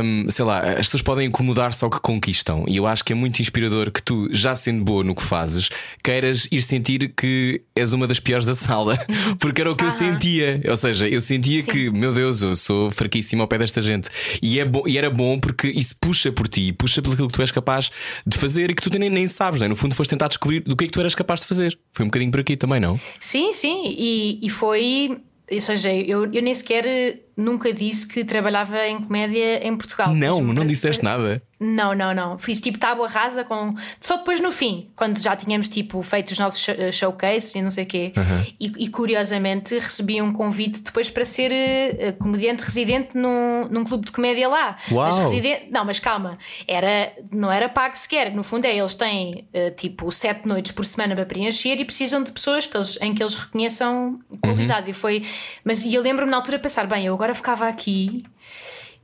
um, sei lá, as pessoas podem incomodar-se ao que conquistam. E eu acho que é muito inspirador que tu, já sendo boa no que fazes, queiras ir sentir que és uma das piores da sala, porque era o que eu sentia. Ou seja, eu sentia Sim. que, meu Deus, eu sou fraquíssimo ao pé desta gente. E, é e era bom porque isso puxa por ti, puxa pelo que tu és capaz de fazer e que tu nem, nem sabes, não é? No fundo, foste tentar descobrir do que é que tu eras capaz de fazer. Foi um bocadinho por aqui também, não? Sim, sim, e, e foi. Ou seja, eu, eu nem sequer nunca disse que trabalhava em comédia em Portugal. Não, não disseste nada. Não, não, não. Fiz tipo tábua rasa com. Só depois no fim, quando já tínhamos tipo feito os nossos showcases e não sei o quê. Uhum. E, e, curiosamente recebi um convite depois para ser uh, comediante residente num, num clube de comédia lá. Uau. Mas residente. Não, mas calma. Era, não era pago sequer. No fundo é, eles têm uh, tipo sete noites por semana para preencher e precisam de pessoas que eles, em que eles reconheçam qualidade. Uhum. E foi. Mas e eu lembro-me na altura de pensar, bem, eu agora ficava aqui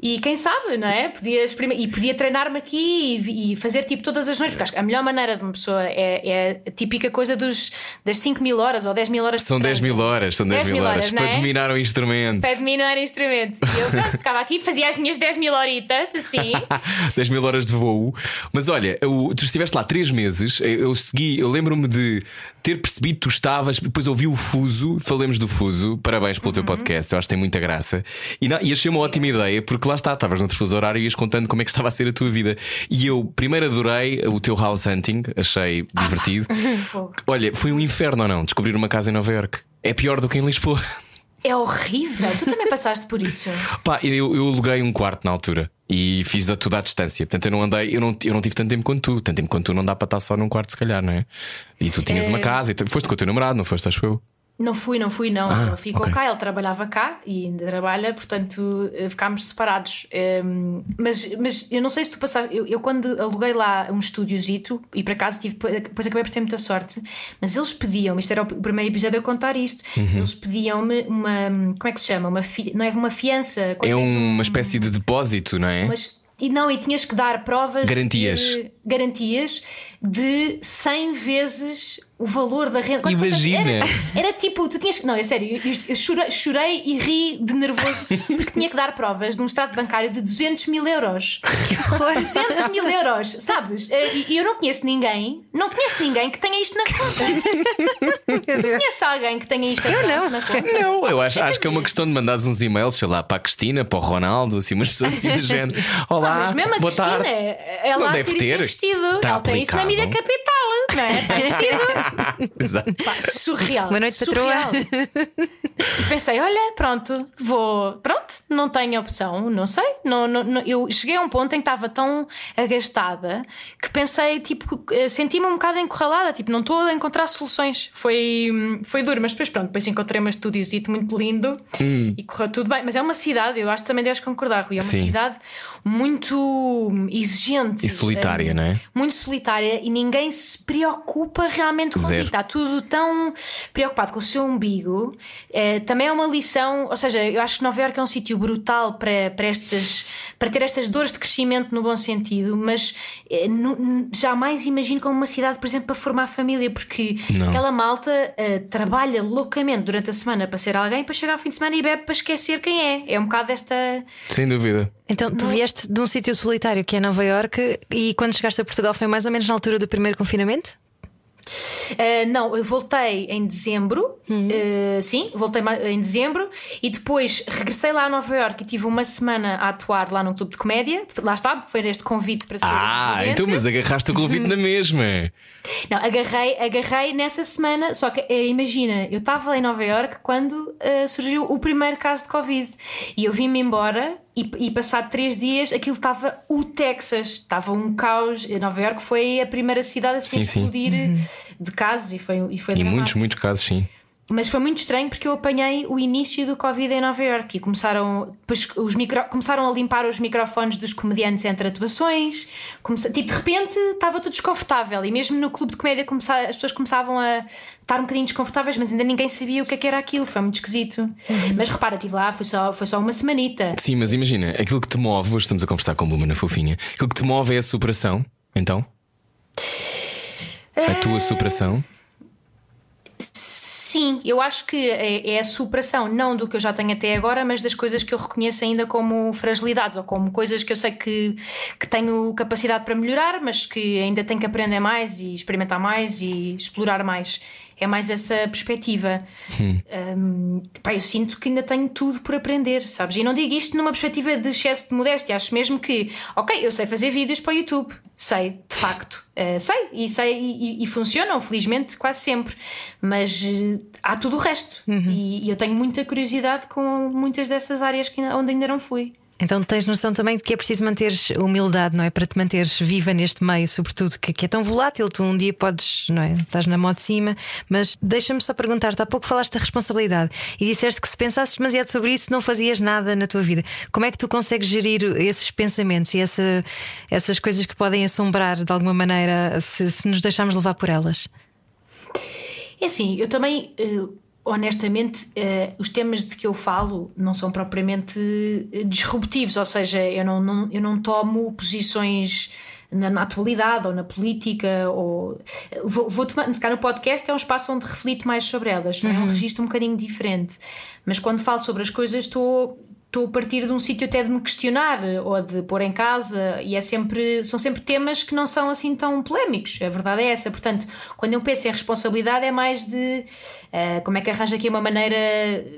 E quem sabe, não é? Podia e podia treinar-me aqui e, e fazer tipo todas as noites, porque acho que a melhor maneira de uma pessoa é, é a típica coisa dos, das 5 mil horas ou 10 mil horas São 10 treino. mil horas, são 10, 10 mil horas, horas, para é? dominar o instrumento. Para dominar instrumento. E eu pronto, ficava aqui, fazia as minhas 10 mil horitas, assim. 10 mil horas de voo. Mas olha, eu- tu estiveste lá 3 meses. Eu, eu segui, eu lembro-me de ter percebido que tu estavas. Depois ouvi o Fuso, falemos do Fuso. Parabéns pelo teu Uhum. podcast, eu acho que tem muita graça. E, não- e achei uma ótima ideia, porque lá está, estavas no fuso horário e ias contando como é que estava a ser a tua vida. E eu primeiro adorei o teu house hunting, achei divertido. Fogo. Olha, foi um inferno ou não? Descobrir uma casa em Nova York. É pior do que em Lisboa. É horrível. Tu também passaste por isso. Pá, eu, eu aluguei um quarto na altura e fiz a tudo à distância. Portanto, eu não andei, eu não, eu não tive tanto tempo quanto tu. Tanto tempo quanto tu não dá para estar só num quarto, se calhar, não é? E tu tinhas É. uma casa e tu- foste com o teu namorado, não foste, acho eu. Não fui, não fui, não. Ah, ele ficou ok. cá, ele trabalhava cá e ainda trabalha, portanto eh, ficámos separados. Ehm, mas, mas eu não sei se tu passaste. Eu, eu quando aluguei lá um estúdiozito e por acaso tive, depois acabei por ter muita sorte, mas eles pediam-me, isto era o primeiro episódio a contar isto, Uhum. eles pediam-me uma. Como é que se chama? Uma fi, não é uma fiança. É uma espécie de depósito, não é? Mas, e não, e tinhas que dar provas Garantias. de, garantias de 100 vezes o valor da renda. Imagina. Era, era tipo, tu tinhas. Não, é sério, eu, eu chorei, chorei e ri de nervoso porque tinha que dar provas de um extrato bancário de 200 mil euros. 200 mil euros, sabes? Eh, E eu não conheço ninguém, não conheço ninguém que tenha isto na conta. Conhece alguém que tenha isto eu não. na conta? Não, eu acho, acho que é uma questão de mandares uns e-mails, sei lá, para a Cristina, para o Ronaldo, assim, umas pessoas assim do género. Olá, Ah, mas mesmo a boa Cristina, tarde. ela Não deve de ter, ter. isso investido. Está ela tem isso na mídia capital, não é? Está investido. Exato. Pá, surreal. Boa noite, surreal. E pensei, olha, pronto, vou. Pronto, não tenho opção, não sei. Não, não, não- eu cheguei a um ponto em que estava tão agastada que pensei, tipo, eh, senti-me um bocado encurralada, tipo, não estou a encontrar soluções. Foi, hum, foi duro, mas depois, pronto, depois encontrei um estúdiozito muito lindo e correu tudo bem. Mas é uma cidade, eu acho que também deves concordar, Rui, é uma Sim. cidade muito exigente E solitária, hum, não é? muito solitária e ninguém se preocupa realmente contigo. Zero. Está tudo tão preocupado com o seu umbigo. Eh, também é uma lição, ou seja, eu acho que Nova Iorque é um sítio brutal para, para, estas, para ter estas dores de crescimento no bom sentido, mas eh, nu- nu- jamais imagino como uma cidade, por exemplo, para formar família, porque Não. aquela malta eh, trabalha loucamente durante a semana para ser alguém, para chegar ao fim de semana e bebe para esquecer quem é. É um bocado esta. Sem dúvida. Então, tu vieste de um sítio solitário que é Nova Iorque e quando chegaste a Portugal foi mais ou menos na altura do primeiro confinamento? Uh, não, eu voltei em dezembro, uh, sim, voltei em dezembro e depois regressei lá a Nova Iorque e tive uma semana a atuar lá num clube de comédia. Lá está, foi este convite para ser Ah, residente. então, mas agarraste o convite na mesma. Não, agarrei, agarrei nessa semana, só que eh, imagina, eu estava em Nova Iorque quando eh, surgiu o primeiro caso de Covid e eu vim-me embora e, e passado três dias aquilo estava o Texas, estava um caos. E Nova Iorque foi a primeira cidade a se Sim, sim. explodir de casos e foi, e foi Em dramático. muitos, muitos casos, sim. Mas foi muito estranho porque eu apanhei o início do Covid em Nova Iorque e começaram, depois os micro, começaram a limpar os microfones dos comediantes entre atuações. Comece- tipo, de repente estava tudo desconfortável e mesmo no clube de comédia começa- as pessoas começavam a estar um bocadinho desconfortáveis, mas ainda ninguém sabia o que é que era aquilo. Foi muito esquisito. Mas repara, estive lá, foi só, foi só uma semanita. Sim, mas imagina, aquilo que te move, hoje estamos a conversar com Buma na fofinha, aquilo que te move é a superação, então? A tua superação? Sim, eu acho que é, é a superação, não do que eu já tenho até agora, mas das coisas que eu reconheço ainda como fragilidades ou como coisas que eu sei que, que tenho capacidade para melhorar, mas que ainda tenho que aprender mais e experimentar mais e explorar mais. É mais essa perspectiva. Hum, pá, eu sinto que ainda tenho tudo por aprender, sabes? E não digo isto numa perspectiva de excesso de modéstia. Acho mesmo que, ok, eu sei fazer vídeos para o YouTube, sei, de facto, Eh, sei, e sei e, e- e funcionam, felizmente, quase sempre. Mas eh, há tudo o resto. E, e eu tenho muita curiosidade com muitas dessas áreas que, ainda- onde ainda não fui. Então tens noção também de que é preciso manteres humildade, não é? Para te manteres viva neste meio, sobretudo, que, que é tão volátil. Tu um dia podes, não é? Estás na moto de cima, mas deixa-me só perguntar-te: há pouco falaste da responsabilidade e disseste que se pensasses demasiado sobre isso não fazias nada na tua vida. Como é que tu consegues gerir esses pensamentos e essa- essas coisas que podem assombrar de alguma maneira se, se nos deixarmos levar por elas? É assim, eu também. eh, honestamente, eh, os temas de que eu falo não são propriamente eh, disruptivos, ou seja, eu não, não eu não tomo posições na, na, atualidade ou na política ou vou, vou tomar, se no podcast é um espaço onde reflito mais sobre elas, é? é um uhum. registro um bocadinho diferente. Mas quando falo sobre as coisas estou estou a partir de um sítio até de me questionar ou de pôr em causa e é sempre são sempre temas que não são assim tão polémicos a verdade é essa portanto quando eu penso em responsabilidade é mais de uh, como é que arranja aqui uma maneira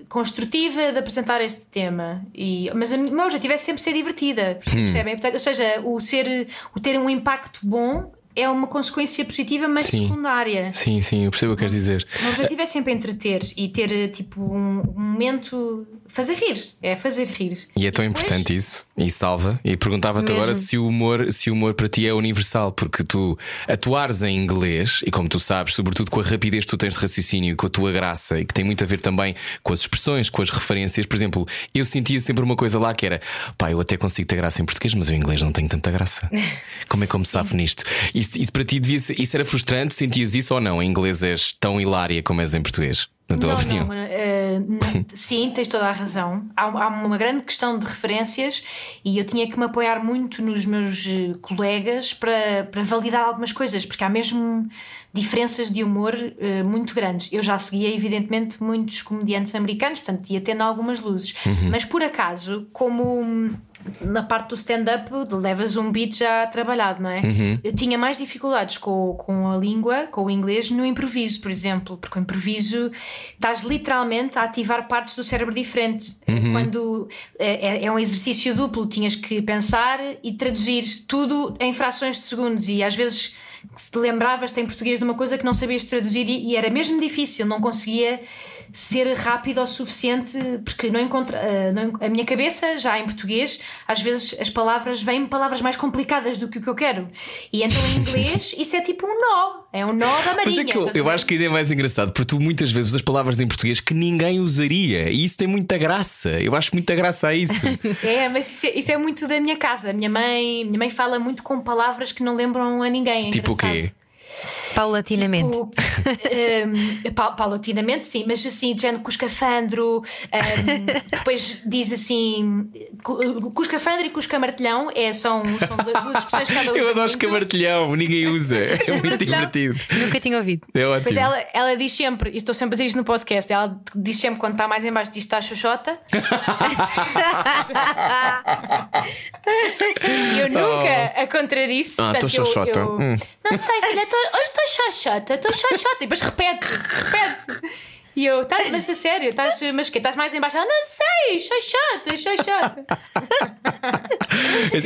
construtiva de apresentar este tema e mas o meu objetivo é sempre ser divertida hum. percebem hum. ou seja o ser o ter um impacto bom é uma consequência positiva, mas sim. secundária. Sim, sim, eu percebo o que queres dizer. O objetivo é sempre entreter e ter tipo um momento. Fazer rir. É fazer rir. E é tão depois... importante isso. E salva. E perguntava-te agora se o, humor, se o humor para ti é universal, porque tu atuares em inglês, e como tu sabes, sobretudo com a rapidez que tu tens de raciocínio e com a tua graça, e que tem muito a ver também com as expressões, com as referências. Por exemplo, eu sentia sempre uma coisa lá que era pá, eu até consigo ter graça em português, mas em inglês não tenho tanta graça. Como é que eu me sabe nisto? E isso, isso para ti devia ser, isso era frustrante? Sentias isso ou não? Em inglês és tão hilária como és em português? Na tua não, opinião? Não, uh, sim, tens toda a razão. Há, há, uma grande questão de referências e eu tinha que me apoiar muito nos meus eh, colegas para, para validar algumas coisas, porque há mesmo diferenças de humor uh, muito grandes. Eu já seguia, evidentemente, muitos comediantes americanos, portanto, ia tendo algumas luzes. Uhum. Mas por acaso, como na parte do stand-up levas um beat já trabalhado, não é? Uhum. Eu tinha mais dificuldades com, com a língua, com o inglês, no improviso, por exemplo, porque o improviso estás literalmente a ativar partes do cérebro diferentes. Uhum. Quando é, é, é um exercício duplo, tinhas que pensar e traduzir tudo em frações de segundos e às vezes se te lembravas em português de uma coisa que não sabias traduzir e, e era mesmo difícil, não conseguia ser rápido o suficiente, porque não encontra uh, a minha cabeça, já em português, às vezes as palavras vêm palavras mais complicadas do que o que eu quero. E então em inglês isso é tipo um nó, é um nó da marinha. Mas é que eu, eu acho que a ideia é mais engraçado, porque tu muitas vezes usas palavras em português que ninguém usaria e isso tem muita graça. Eu acho muita graça a isso. é, mas isso é, isso é, muito da minha casa. Minha mãe, minha mãe fala muito com palavras que não lembram a ninguém. É tipo o quê? Paulatinamente. Tipo, um, pa paulatinamente, sim, mas assim, de género com escafandro, um, depois diz assim: com e com escamartelhão é, são, são duas expressões que cada Eu adoro escamartelhão, ninguém usa, é muito divertido. Nunca tinha ouvido. É ótimo. Pois ela, ela diz sempre, e estou sempre a dizer isto no podcast, ela diz sempre quando está mais em baixo, diz está xoxota. e eu nunca oh. a contradisse. Ah, estou xoxota. Eu, eu, hum. Não sei, filha, tô, hoje estou xoxota, estou xoxota. E depois repete, repete. E eu, tá, mas a sério, estás, mas que estás mais embaixo? Ela, não sei, xoxota, xoxota.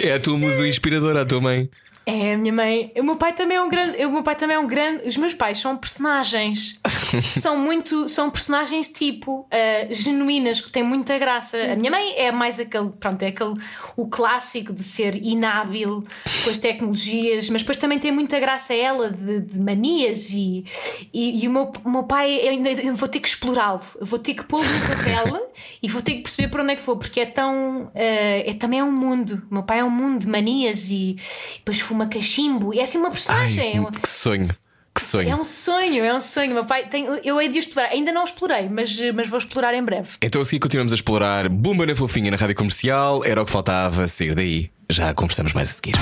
É a tua musa inspiradora, a tua mãe. É, a minha mãe. O meu pai também é um grande. O meu pai também é um grande. Os meus pais são personagens. são muito. São personagens tipo. Uh, genuínas, que têm muita graça. A minha mãe é mais aquele. Pronto, é aquele. O clássico de ser inábil com as tecnologias, mas depois também tem muita graça ela de, de manias e, e, e, o, meu, o meu pai. Eu ainda eu vou ter que explorá-lo. Vou ter que pô-lo no papel e vou ter que perceber para onde é que vou, porque é tão. Uh, é também é um mundo. O meu pai é um mundo de manias e, e depois fuma cachimbo. E é assim uma personagem. Ai, que sonho. Que sonho. É um sonho, é um sonho. Meu pai tem, eu hei de explorar. Ainda não explorei, mas, mas vou explorar em breve. Então a seguir continuamos a explorar Bumba na Fofinha na rádio comercial. Era o que faltava sair daí. Já conversamos mais a seguir.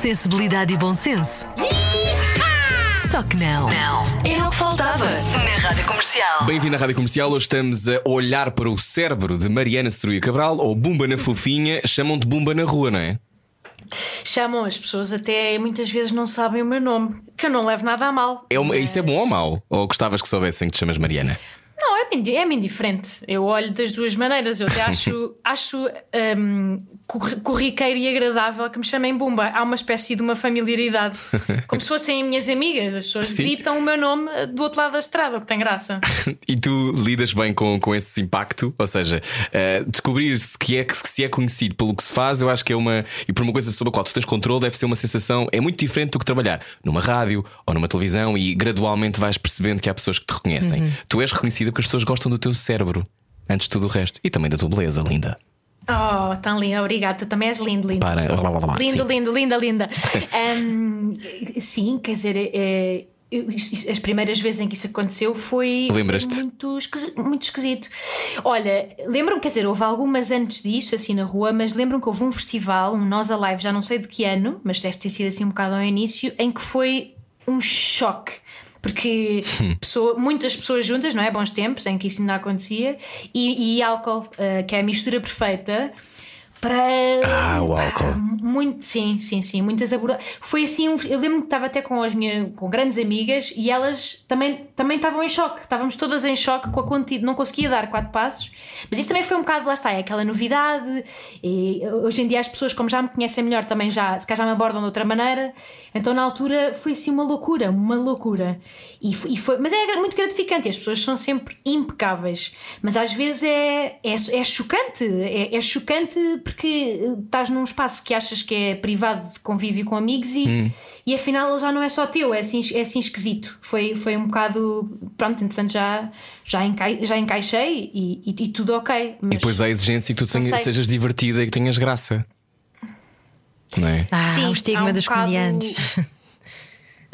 Sensibilidade e bom senso. Só que não. Não. Era o que faltava na rádio comercial. Bem-vindo à rádio comercial. Hoje estamos a olhar para o cérebro de Mariana Ceruia Cabral, ou Bumba na Fofinha. Chamam de Bumba na rua, não é? Chamam as pessoas, até muitas vezes não sabem o meu nome, que eu não levo nada a mal. É mas... Isso é bom ou mau? Ou gostavas que soubessem que te chamas Mariana? Não, é-me é indiferente. Eu olho das duas maneiras. Eu até acho, acho um, corriqueiro e agradável que me chamem Bumba. Há uma espécie de uma familiaridade. Como se fossem minhas amigas. As pessoas Sim. gritam o meu nome do outro lado da estrada, o que tem graça. e tu lidas bem com, com esse impacto? Ou seja, uh, descobrir se, que é, se é conhecido pelo que se faz, eu acho que é uma. E por uma coisa sobre a qual tu tens controle, deve ser uma sensação. É muito diferente do que trabalhar numa rádio ou numa televisão e gradualmente vais percebendo que há pessoas que te reconhecem. Uhum. Tu és porque as pessoas gostam do teu cérebro antes de tudo o resto e também da tua beleza, linda. Oh, tão linda, obrigada. Tu também és lindo, lindo. Para, lindo, lindo, linda, linda. um, sim, quer dizer, é, as primeiras vezes em que isso aconteceu foi, muito, esquisito, muito esquisito. Olha, lembram-me, quer dizer, houve algumas antes disso, assim na rua, mas lembram que houve um festival, um Nós Alive, já não sei de que ano, mas deve ter sido assim um bocado ao início, em que foi um choque. Porque Hum. pessoa- muitas pessoas juntas, não é? Bons tempos em que isso ainda acontecia, e, e álcool, eh, que é a mistura perfeita para. Ah, o álcool. Muito, sim, sim, sim. Muitas abordagens. Foi assim, eu lembro que estava até com as minhas com grandes amigas e elas também, também estavam em choque. Estávamos todas em choque com a quantidade. Não conseguia dar quatro passos. Mas isso também foi um bocado, lá está, é aquela novidade. E hoje em dia as pessoas, como já me conhecem melhor, também já, se calhar já me abordam de outra maneira. Então na altura foi assim uma loucura, uma loucura. E foi, e foi- mas é muito gratificante. As pessoas são sempre impecáveis. Mas às vezes é, é, é chocante. É, é chocante porque eh, estás num espaço que achas que é privado de convívio com amigos e, e afinal ele já não é só teu, é assim, é assim esquisito. Foi, foi um bocado. Pronto, entretanto já, já, encai, já encaixei e, e, e tudo ok. Mas, E depois há a exigência que tu tenhas- sejas divertida e que tenhas graça. Não é? Ah, Sim, o estigma um dos bocado- comediantes.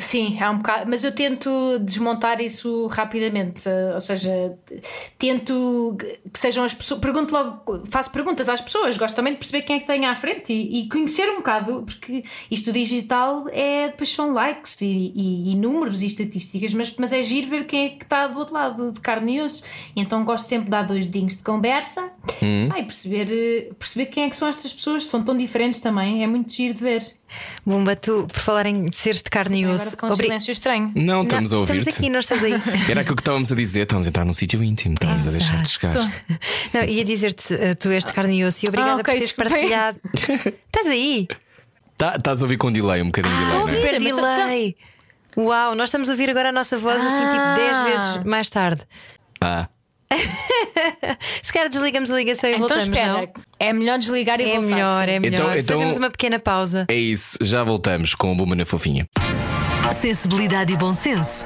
Sim, há um bocado, mas eu tento desmontar isso rapidamente, eh, ou seja, tento que sejam as pessoas, pergunto logo, faço perguntas às pessoas, gosto também de perceber quem é que tem à frente e, e conhecer um bocado, porque isto digital é depois são likes e, e- e números e estatísticas, mas, mas é giro ver quem é que está do outro lado de carne e osso, então gosto sempre de dar dois dedinhos de conversa ah, e perceber, eh, perceber quem é que são estas pessoas, são tão diferentes também, é muito giro de ver. Bumba, tu, por falar em seres de carne e Agora osso. com um obri- silêncio estranho. Não, estamos Não, a ouvir-te. Estamos aqui, nós estamos aí. Era aquilo que estávamos a dizer, estamos a entrar num sítio íntimo, estamos a deixar de chegar. Não, ia dizer-te, eh, tu és de carne e osso e obrigada Ah, ok, por teres desculpem. partilhado. Estás aí? Tá- Estás a ouvir com delay, um bocadinho de delay, não é? Super tá- delay. Uau, nós estamos a ouvir agora a nossa voz assim, tipo Ah. 10 vezes mais tarde. Ah, Se calhar desligamos a ligação e Então voltamos, espera, não? é melhor desligar e É voltar. melhor, sim. é melhor. Então- então- Fazemos uma pequena pausa. é isso, já voltamos com o Buma na Fofinha. Sensibilidade e bom senso.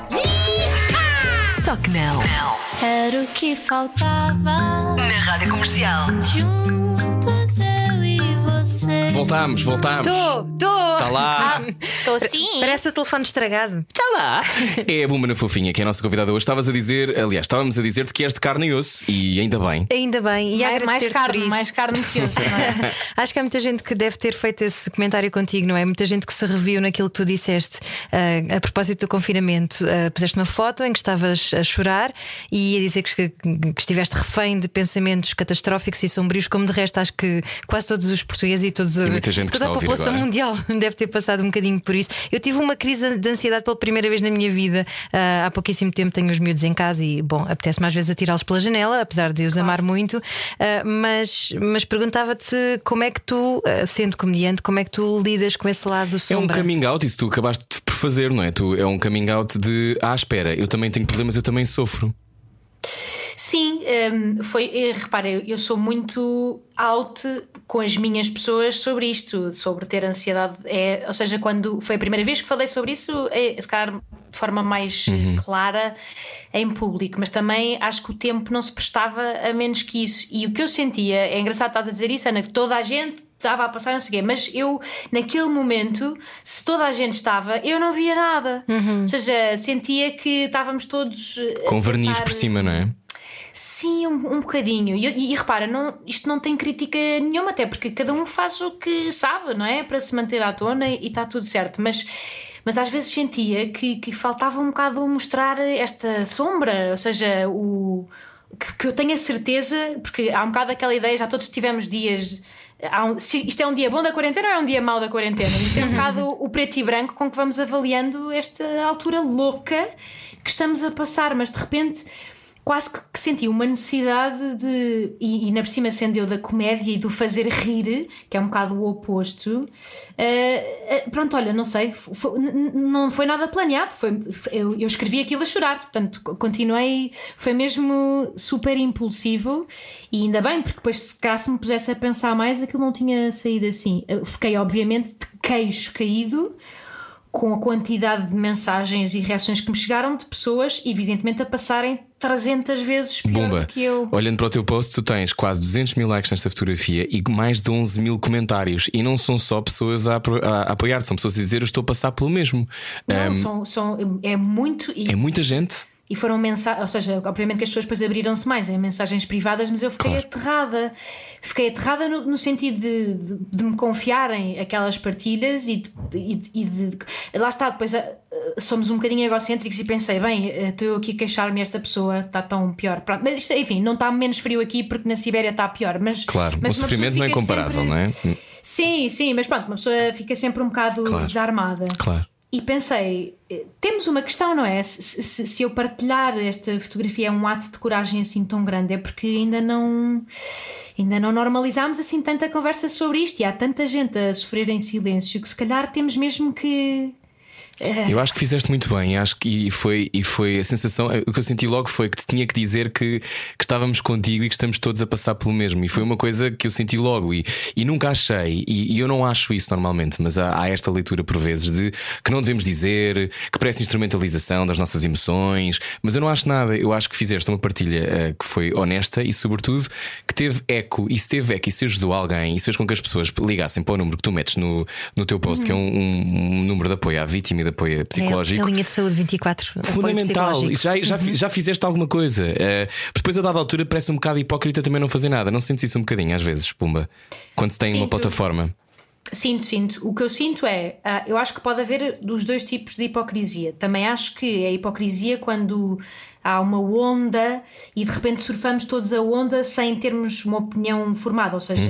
Só que não. Era o que faltava. Na rádio comercial. Juntos eu e você. Voltámos, voltámos. Estou, estou! Está lá. Estou assim. Parece o telefone estragado. Está lá. É a Buma na Fofinha, que é a nossa convidada hoje. Estavas a dizer, aliás, estávamos a dizer-te que és de carne e osso, e ainda bem. Ainda bem. E mais, mais carne, isso. mais carne que osso, não é? Acho que há muita gente que deve ter feito esse comentário contigo, não é? Muita gente que se reviu naquilo que tu disseste ah, a propósito do confinamento. Ah, puseste uma foto em que estavas a chorar e a dizer que, que estiveste refém de pensamentos catastróficos e sombrios, como de resto acho que quase todos os portugueses e, todos, E muita gente que toda a população agora. mundial deve ter passado um bocadinho por isso. Eu tive uma crise de ansiedade pela primeira vez na minha vida. Ah, há pouquíssimo tempo tenho os miúdos em casa e, bom, apetece-me às vezes atirá-los pela janela, apesar de os amar muito. Ah, mas mas perguntava-te como é que tu, ah, sendo comediante, como é que tu lidas com esse lado É um sombra? coming out, isso tu acabaste por fazer, não é? Tu, é um coming out de ah, espera, eu também tenho problemas, eu também sofro. Sim, hum, foi. eh, Repara, eu, eu sou muito out com as minhas pessoas sobre isto, sobre ter ansiedade. É, ou seja, quando foi a primeira vez que falei sobre isso, é, se calhar de forma mais eh, clara em público, mas também acho que o tempo não se prestava a menos que isso. E o que eu sentia, é engraçado estás a dizer isso, Ana, que toda a gente estava a passar, não sei o quê, mas eu, naquele momento, se toda a gente estava, eu não via nada. Ou seja, sentia que estávamos todos. eh, Com verniz por cima, não é? Sim, um, um bocadinho. E, e- e repara, não, isto não tem crítica nenhuma, até porque cada um faz o que sabe, não é? Para se manter à tona e está tudo certo. Mas, mas às vezes sentia que, que faltava um bocado mostrar esta sombra, ou seja, o, que, que eu tenho a certeza, porque há um bocado aquela ideia, já todos tivemos dias. um- isto é um dia bom da quarentena ou é um dia mau da quarentena? Isto é um bocado o preto e branco com que vamos avaliando esta altura louca que estamos a passar, mas de repente quase que, que senti uma necessidade de. E, e na por cima sendo eu da comédia e do fazer rir, que é um bocado o oposto. eh, pronto, olha, não sei, fo- fo- n- n- não foi nada planeado. Foi, eu, eu escrevi aquilo a chorar, portanto, co- continuei. Foi mesmo super impulsivo e ainda bem, porque depois, se calhar, se me pusesse a pensar mais, aquilo não tinha saído assim. Eu fiquei, obviamente, de queixo caído com a quantidade de mensagens e reações que me chegaram de pessoas, evidentemente, a passarem 300 vezes pior Bumba, que eu. olhando para o teu post, tu tens quase 200 mil likes nesta fotografia e mais de 11 mil comentários. E não são só pessoas a, apro- a apoiar, são pessoas a dizer eu estou a passar pelo mesmo. Não, Ahm, são, são, é muito. E, é muita gente. E foram mensagens, ou seja, obviamente que as pessoas depois abriram-se mais em mensagens privadas, mas eu fiquei Claro. aterrada. Fiquei aterrada no, no sentido de, de, de me confiarem aquelas partilhas e de, e de- Lá está, depois ah, somos um bocadinho egocêntricos e pensei, bem, ah, estou eu aqui a queixar-me, esta pessoa está tão pior. Pronto, mas isto, enfim, não está menos frio aqui porque na Sibéria está pior. Mas, Claro, mas o sofrimento não é comparável, sempre- não é? Sim, sim, mas pronto, uma pessoa fica sempre um bocado Claro. desarmada. Claro. E pensei, eh, temos uma questão, não é? Se, se- se eu partilhar esta fotografia é um ato de coragem assim tão grande, é porque ainda não ainda não normalizámos assim tanta conversa sobre isto e há tanta gente a sofrer em silêncio que se calhar temos mesmo que. Eu acho que fizeste muito bem, acho que e foi, e foi a sensação, o que eu senti logo foi que te tinha que dizer que, que estávamos contigo e que estamos todos a passar pelo mesmo. E foi uma coisa que eu senti logo e, e nunca achei, e, e eu não acho isso normalmente, mas há, há esta leitura por vezes de que não devemos dizer, que parece instrumentalização das nossas emoções, mas eu não acho nada. Eu acho que fizeste uma partilha eh, que foi honesta e, sobretudo, que teve eco. E se teve eco e se ajudou alguém, e se fez com que as pessoas ligassem para o número que tu metes no, no teu post, que é um, um- um número de apoio à vítima de apoio É psicológico. a linha de saúde 24. apoio Fundamental, já, já, já fizeste alguma coisa. Eh, depois, a dada altura, parece um bocado hipócrita também não fazer nada. Não sentes isso um bocadinho, às vezes, Pumba? Quando se tem uma Sinto. plataforma. Sinto, sinto. O que eu sinto é, ah, eu acho que pode haver dos dois tipos de hipocrisia. Também acho que é hipocrisia quando há uma onda e de repente surfamos todos a onda sem termos uma opinião formada. Ou seja,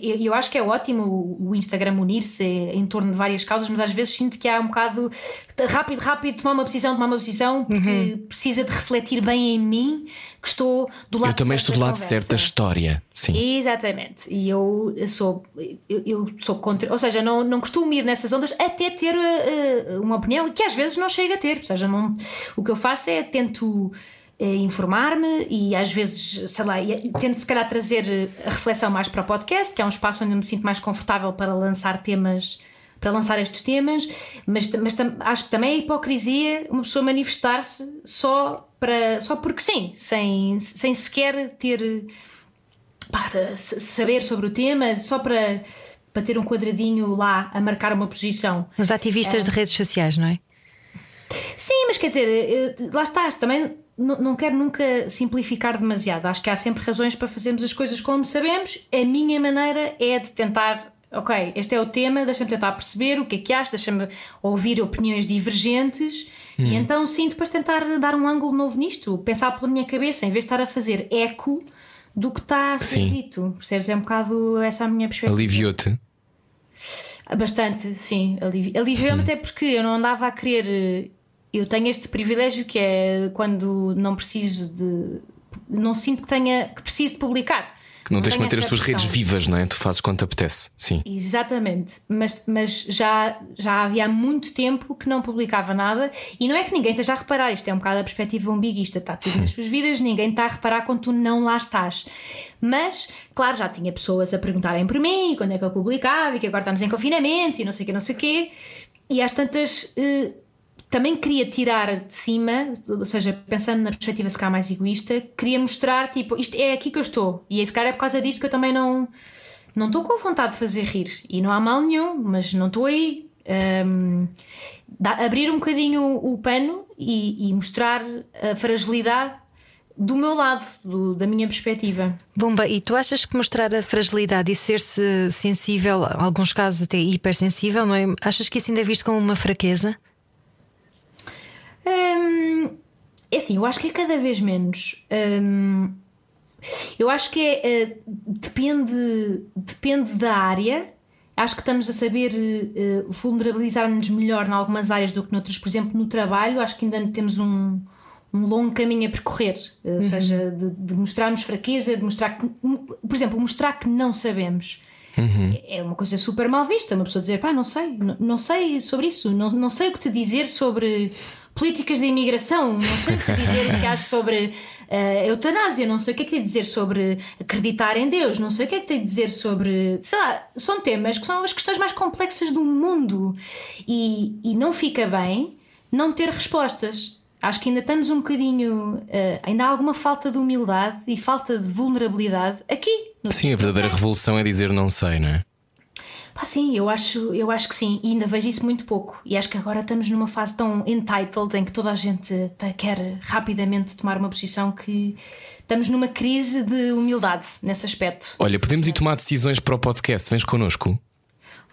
eu, eu acho que é ótimo o- Instagram unir-se em torno de várias causas, mas às vezes sinto que há um bocado rápido, rápido, tomar uma posição, tomar uma posição, porque precisa de refletir bem em mim que estou do lado Eu também estou do lado certo da história. Sim. Exatamente. E eu sou, eu, eu sou contra, ou seja, não, não costumo ir nessas ondas até ter uh, uma opinião que às vezes não chega a ter. Ou seja, não, o que eu faço é tento eh, informar-me e às vezes, sei lá, tento se calhar trazer eh, a reflexão mais para o podcast, que é um espaço onde eu me sinto mais confortável para lançar temas. Para lançar estes temas, mas, mas tam- acho que também é hipocrisia uma pessoa manifestar-se só, para, só porque sim, sem, sem sequer ter pá, saber sobre o tema só para, para ter um quadradinho lá a marcar uma posição. Os ativistas de redes sociais, não é? Sim, mas quer dizer, eh, lá estás, também não, quero nunca simplificar demasiado. Acho que há sempre razões para fazermos as coisas como sabemos. A minha maneira é de tentar. Ok, este é o tema, deixa-me tentar perceber o que é que acho, deixa-me ouvir opiniões divergentes e então sim, depois tentar dar um ângulo novo nisto, pensar pela minha cabeça, em vez de estar a fazer eco do que está a ser Sim. dito. Percebes? É um bocado essa a minha perspectiva. Aliviou-te. Bastante, sim. alivi- Aliviou-me até porque eu não andava a querer. Eh, Eu tenho este privilégio que é quando não preciso de. Não sinto que tenha que preciso de publicar. Que não tens de manter as tuas redes vivas, não é? Tu fazes quando te apetece. Sim. Exatamente, mas, mas já, já havia há muito tempo que não publicava nada e não é que ninguém esteja a reparar, isto é um bocado a perspectiva umbiguista, está tudo nas suas vidas, ninguém está a reparar quando tu não lá estás. Mas, claro, já tinha pessoas a perguntarem por mim quando é que eu publicava e que agora estamos em confinamento e não sei o que, não sei o quê, e às tantas. Também queria tirar de cima, ou seja, pensando na perspectiva se calhar mais egoísta, queria mostrar, tipo, isto é aqui que eu estou. E esse cara é por causa disto que eu também não não estou com vontade de fazer rir. E não há mal nenhum, mas não estou aí. Hum, dá- abrir um bocadinho o, o pano e, e mostrar a fragilidade do meu lado, do- da minha perspectiva. Bumba, e tu achas que mostrar a fragilidade e ser-se sensível, em alguns casos até hipersensível, não é? Achas que isso ainda é visto como uma fraqueza? Hum, é assim, eu acho que é cada vez menos. Hum, eu acho que é, eh, depende, depende da área. Acho que estamos a saber eh, vulnerabilizar-nos melhor em algumas áreas do que noutras. Por exemplo, no trabalho, acho que ainda temos um, um longo caminho a percorrer. Eh, Ou seja, de, de mostrarmos fraqueza, de mostrar que. Por exemplo, mostrar que não sabemos. É uma coisa super mal vista. Uma pessoa dizer, pá, não sei, não, não sei sobre isso, não, não sei o que te dizer sobre políticas de imigração, não sei o que dizer que acho sobre uh, eutanásia, não sei o que é que tem a dizer sobre acreditar em Deus, não sei o que é que tem a dizer sobre. Sei lá, são temas que são as questões mais complexas do mundo e, e não fica bem não ter respostas. Acho que ainda estamos um bocadinho. Uh, ainda há alguma falta de humildade e falta de vulnerabilidade aqui. Sim, a verdadeira revolução é dizer não sei, não é? Pá, sim, eu acho, eu acho que sim, e ainda vejo isso muito pouco. E acho que agora estamos numa fase tão entitled em que toda a gente quer rapidamente tomar uma posição que estamos numa crise de humildade nesse aspecto. Olha, podemos ir tomar decisões para o podcast. Vens connosco?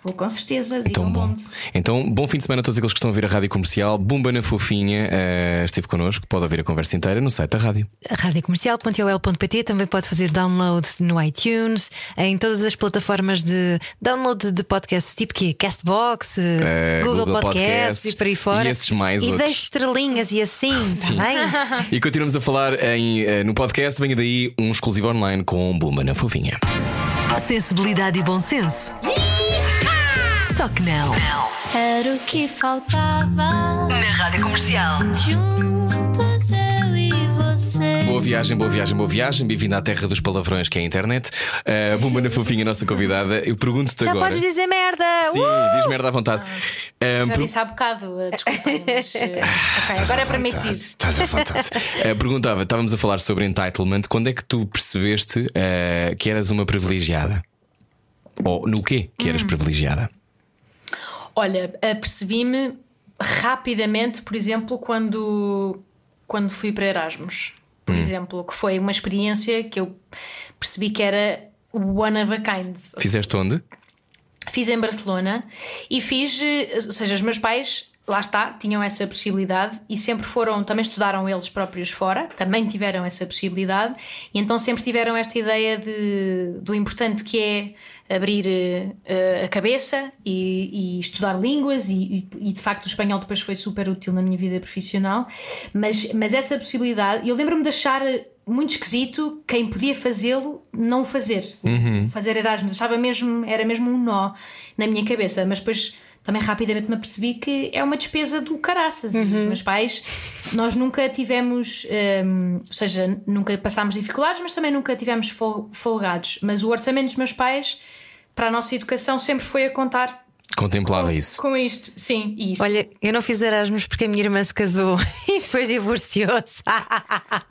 Vou com certeza. Então bom. Então, bom fim de semana a todos aqueles que estão a ouvir a rádio comercial. Bumba na Fofinha uh, esteve connosco. Pode ouvir a conversa inteira no site da rádio. Radiocomercial.ol.pt também pode fazer download no iTunes, em todas as plataformas de download de podcasts, tipo que Castbox, uh, Google, Google Podcasts e por aí fora. E esses mais E outros. estrelinhas e assim, está bem? e continuamos a falar em, uh, no podcast. Venha daí um exclusivo online com Bumba na Fofinha. Sensibilidade e bom senso. Só que não. Era o que faltava. Na Rádio Comercial. Juntos eu e você. Boa viagem, boa viagem, boa viagem. Bem-vindo à terra dos palavrões, que é a internet. Uh, Bumba na Fofinha, nossa convidada. Eu pergunto-te Já agora. podes dizer merda! Sim, Uh! diz merda à vontade. Uh, Já per- disse há bocado, uh, desculpa, mas uh, ok, Estás agora é permitido. Estás à vontade. Eh, perguntava, estávamos a falar sobre entitlement. Quando é que tu percebeste eh, que eras uma privilegiada? Ou no quê que Hum. eras privilegiada? Olha, apercebi-me rapidamente, por exemplo, quando, quando fui para Erasmus, por exemplo, que foi uma experiência que eu percebi que era one of a kind. Fizeste onde? Fiz em Barcelona e fiz, eh, ou seja, os meus pais, lá está, tinham essa possibilidade e sempre foram, também estudaram eles próprios fora, também tiveram essa possibilidade e então sempre tiveram esta ideia de, do importante que é abrir eh, a cabeça e, e estudar línguas e, e, de facto o espanhol depois foi super útil na minha vida profissional, mas, mas essa possibilidade, eu lembro-me de achar muito esquisito quem podia fazê-lo não fazer. Fazer Erasmus. Achava mesmo, era mesmo um nó na minha cabeça, mas depois também rapidamente me apercebi que é uma despesa do caraças. E os meus pais, nós nunca tivemos, hum, ou seja, nunca passámos dificuldades, mas também nunca tivemos fol- folgados. Mas o orçamento dos meus pais para a nossa educação sempre foi a contar Contemplava isso. com isto. Sim, e isso. Olha, eu não fiz Erasmus porque a minha irmã se casou e depois divorciou-se.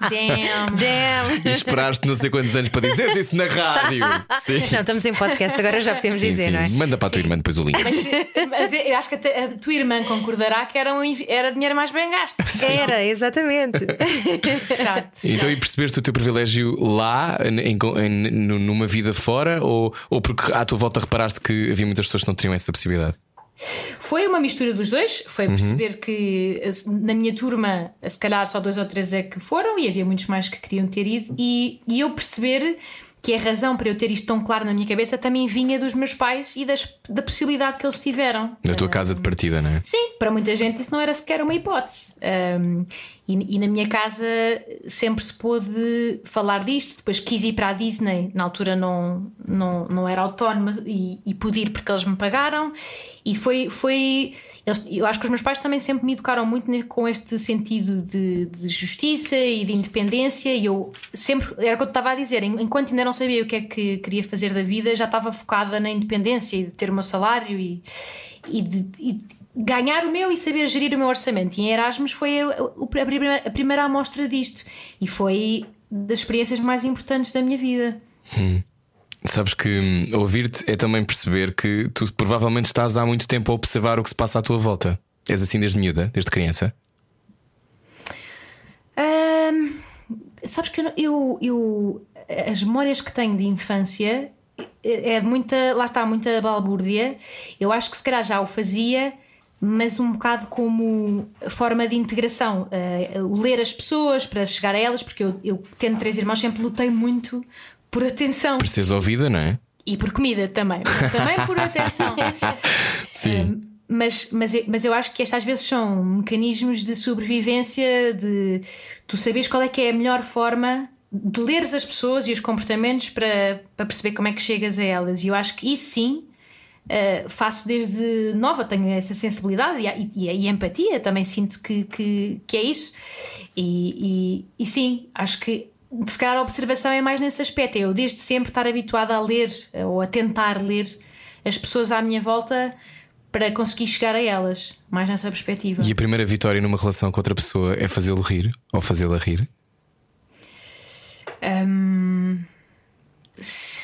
Damn. Damn! E esperaste não sei quantos anos para dizer isso na rádio. Sim. Não, estamos em podcast, agora já podemos Sim, dizer, sim. não é? Manda para a tua irmã depois o link. Mas, mas eu acho que a tua irmã concordará que era, um, era dinheiro mais bem gasto. Era, exatamente. Chato. Então, e percebeste o teu privilégio lá, em- em- em- numa vida fora, ou, ou porque à tua volta reparaste que havia muitas pessoas que não teriam essa possibilidade? Foi uma mistura dos dois. Foi perceber que eh, na minha turma, eh, se calhar só dois ou três é que foram e havia muitos mais que queriam ter ido. E, e eu perceber que a razão para eu ter isto tão claro na minha cabeça também vinha dos meus pais e das, da possibilidade que eles tiveram. Na tua casa de partida, não é? Sim, para muita gente isso não era sequer uma hipótese. Um, e, e na minha casa sempre se pôde falar disto. Depois quis ir para a Disney, na altura não, não, não era autónoma e, e pude ir porque eles me pagaram. E foi. foi eles- eu acho que os meus pais também sempre me educaram muito com este sentido de, de justiça e de independência. E eu sempre, era o que eu estava a dizer, en- enquanto ainda não sabia o que é que queria fazer da vida, já estava focada na independência e de ter o meu salário e, e de. e ganhar o meu e saber gerir o meu orçamento. E em Erasmus foi a, a- primeira, a primeira amostra disto. E foi das experiências mais importantes da minha vida. Sabes que hum, ouvir-te é também perceber que tu provavelmente estás há muito tempo a observar o que se passa à tua volta. És assim desde miúda, desde criança? Ahm, sabes que eu, eu, eu- as memórias que tenho de infância é é muita, lá está, muita balbúrdia. Eu acho que se calhar já o fazia, mas um bocado como forma de integração. O ler as pessoas para chegar a elas, porque eu, eu tendo três irmãos, sempre lutei muito por atenção Para seres ouvida, não é? e por comida também, mas também por atenção. Sim. Mas, mas, eu- mas eu acho que estas às vezes são mecanismos de sobrevivência, de tu saberes qual é que é a melhor forma de leres as pessoas e os comportamentos para, para perceber como é que chegas a elas. E eu acho que isso sim Uh, faço desde nova, tenho essa sensibilidade e, e, e empatia, também sinto que, que, que é isso. E, e, e, sim, acho que se calhar a observação é mais nesse aspecto. É eu desde sempre estar habituada a ler ou a tentar ler as pessoas à minha volta para conseguir chegar a elas, mais nessa perspectiva. E a primeira vitória numa relação com outra pessoa é fazê-lo rir ou fazê-la rir? Um,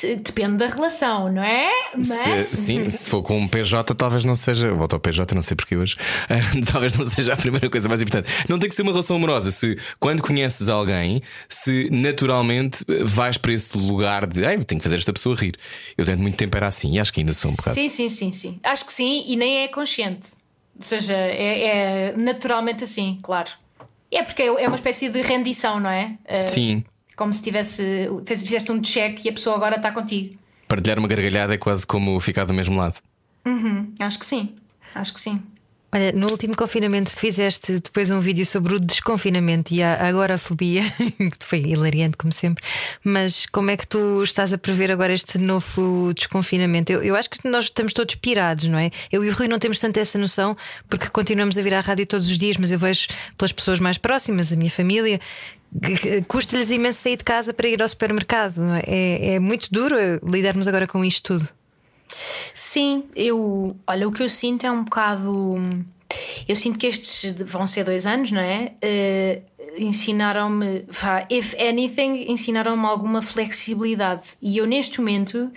depende da relação, não é? Mas... Se, sim, se for com um PJ, talvez não seja. Volto ao PJ, não sei porquê hoje. talvez não seja a primeira coisa mais importante. Não tem que ser uma relação amorosa. Se quando conheces alguém, se naturalmente vais para esse lugar de Ei, tenho que fazer esta pessoa rir. Eu durante muito tempo era assim e acho que ainda sou um bocado. Sim, sim, sim, sim. Acho que sim, e nem é consciente. Ou seja, é, é naturalmente assim, claro. É porque é uma espécie de rendição, não é? Sim. Como se tivesse, fizeste um check e a pessoa agora está contigo. Partilhar uma gargalhada é quase como ficar do mesmo lado. Uhum, acho que sim, acho que sim. Olha, no último confinamento fizeste depois um vídeo sobre o desconfinamento e a agorafobia, que foi hilariante, como sempre. Mas como é que tu estás a prever agora este novo desconfinamento? Eu, eu acho que nós estamos todos pirados, não é? Eu e o Rui não temos tanto essa noção, porque continuamos a vir à rádio todos os dias, mas eu vejo pelas pessoas mais próximas, a minha família, custa-lhes imenso sair de casa para ir ao supermercado. É? é, é muito duro lidarmos agora com isto tudo. Sim, eu. Olha, o que eu sinto é um bocado. Eu sinto que estes vão ser dois anos, não é? Uh, ensinaram-me, if anything, ensinaram-me alguma flexibilidade. E eu, neste momento,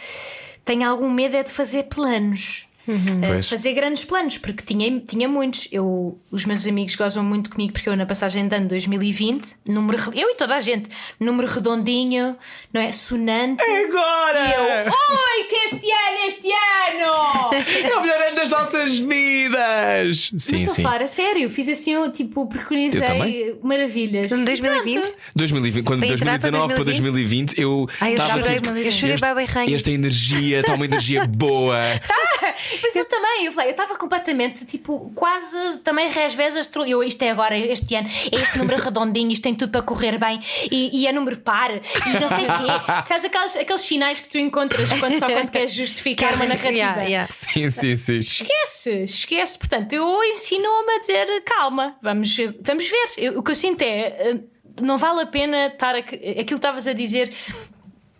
tenho algum medo é de fazer planos. Uhum. Uh, fazer grandes planos, porque tinha, tinha muitos. Eu, os meus amigos gozam muito comigo porque eu, na passagem de ano 2020, número, eu e toda a gente, número redondinho, não é? Sonante. Agora! E eu, oi, que este ano, este ano! é o melhor ano das nossas vidas! Sim, Mas estou sim. a falar a sério, fiz assim, eu, tipo, preconizei maravilhas. Em 2020? 2020, quando de 2019 para 2020, eu estava tipo, eu chorei bem Esta energia, está uma energia boa. Mas eu também, eu falei, eu estava completamente, tipo, quase também resvés Eu, isto é agora, este ano, é este número redondinho, isto tem tudo para correr bem, e, e é número par, e não sei o quê. Sabes aqueles, aqueles sinais que tu encontras quando só quando queres justificar uma narrativa? Yeah, yeah. Sim, sim, sim. Esquece, esquece. Portanto, eu ensino-me a dizer calma, vamos, vamos ver. Eu, o que eu sinto é eh, não vale a pena estar. A, aquilo que estavas a dizer,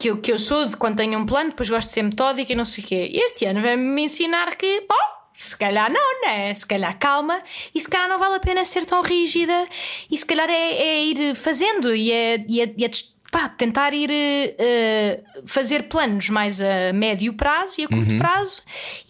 que eu, que eu sou de quando tenho um plano, depois gosto de ser metódica e não sei o quê. Este ano vai-me ensinar que, bom, se calhar não, né? Se calhar calma e se calhar não vale a pena ser tão rígida e se calhar é, é ir fazendo e é, e é, e é pá, tentar ir uh, fazer planos mais a médio prazo e a curto uhum. prazo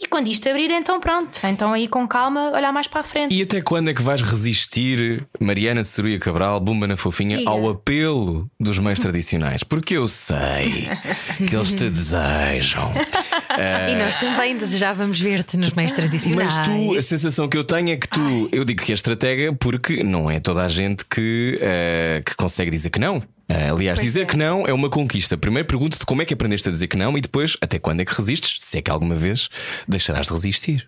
e quando isto abrir, então pronto, então aí com calma olhar mais para a frente. E até quando é que vais resistir, Mariana Ceruia Cabral, Bumba na Fofinha, Diga. ao apelo dos meios tradicionais? Porque eu sei que eles te desejam. uh... E nós também desejávamos ver-te nos meios tradicionais. Mas tu, a sensação que eu tenho é que tu, Ai. eu digo que é estratega porque não é toda a gente que, uh, que consegue dizer que não. Uh, aliás, pois dizer é. que não é uma conquista. Primeiro pergunto-te como é que aprendeste a dizer que não e depois até quando é que resistes, se é que alguma vez deixarás de resistir.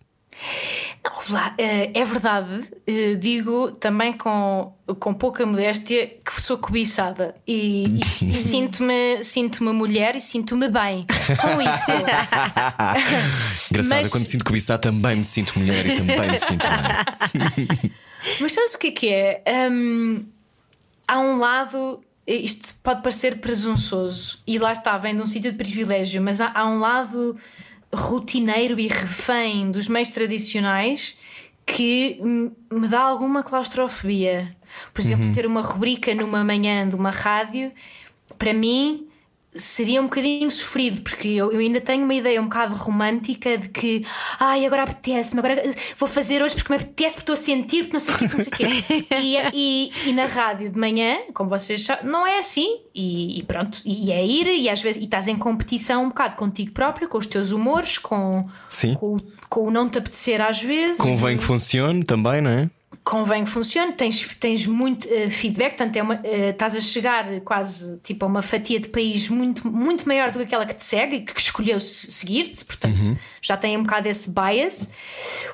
Não, lá, eh, é verdade, eh, digo também com, com pouca modéstia que sou cobiçada e, e, e sinto-me sinto mulher e sinto-me bem com isso. Engraçado, Mas... quando me sinto cobiçada também me sinto mulher e também me sinto bem. Mas sabes o que é que é? Um, há um lado isto pode parecer presunçoso e lá está, vem de um sítio de privilégio, mas há, há um lado rotineiro e refém dos meios tradicionais que me dá alguma claustrofobia. Por exemplo, uhum. ter uma rubrica numa manhã de uma rádio, para mim seria um bocadinho sofrido, porque eu, eu, ainda tenho uma ideia um bocado romântica de que, ai, agora apetece-me, agora vou fazer hoje porque me apetece, porque estou a sentir, porque não sei o quê, não sei o quê. e, e, e, na rádio de manhã, como vocês sabem, não é assim, e, e pronto, e, é ir, e às vezes e estás em competição um bocado contigo próprio, com os teus humores, com, Sim. com, com o não te apetecer às vezes. Convém que funcione também, não é? Convém que funcione, tens, tens muito uh, feedback, portanto é uma, uh, estás a chegar quase tipo a uma fatia de país muito, muito maior do que aquela que te segue e que escolheu seguir-te, portanto uhum. já tem um bocado esse bias.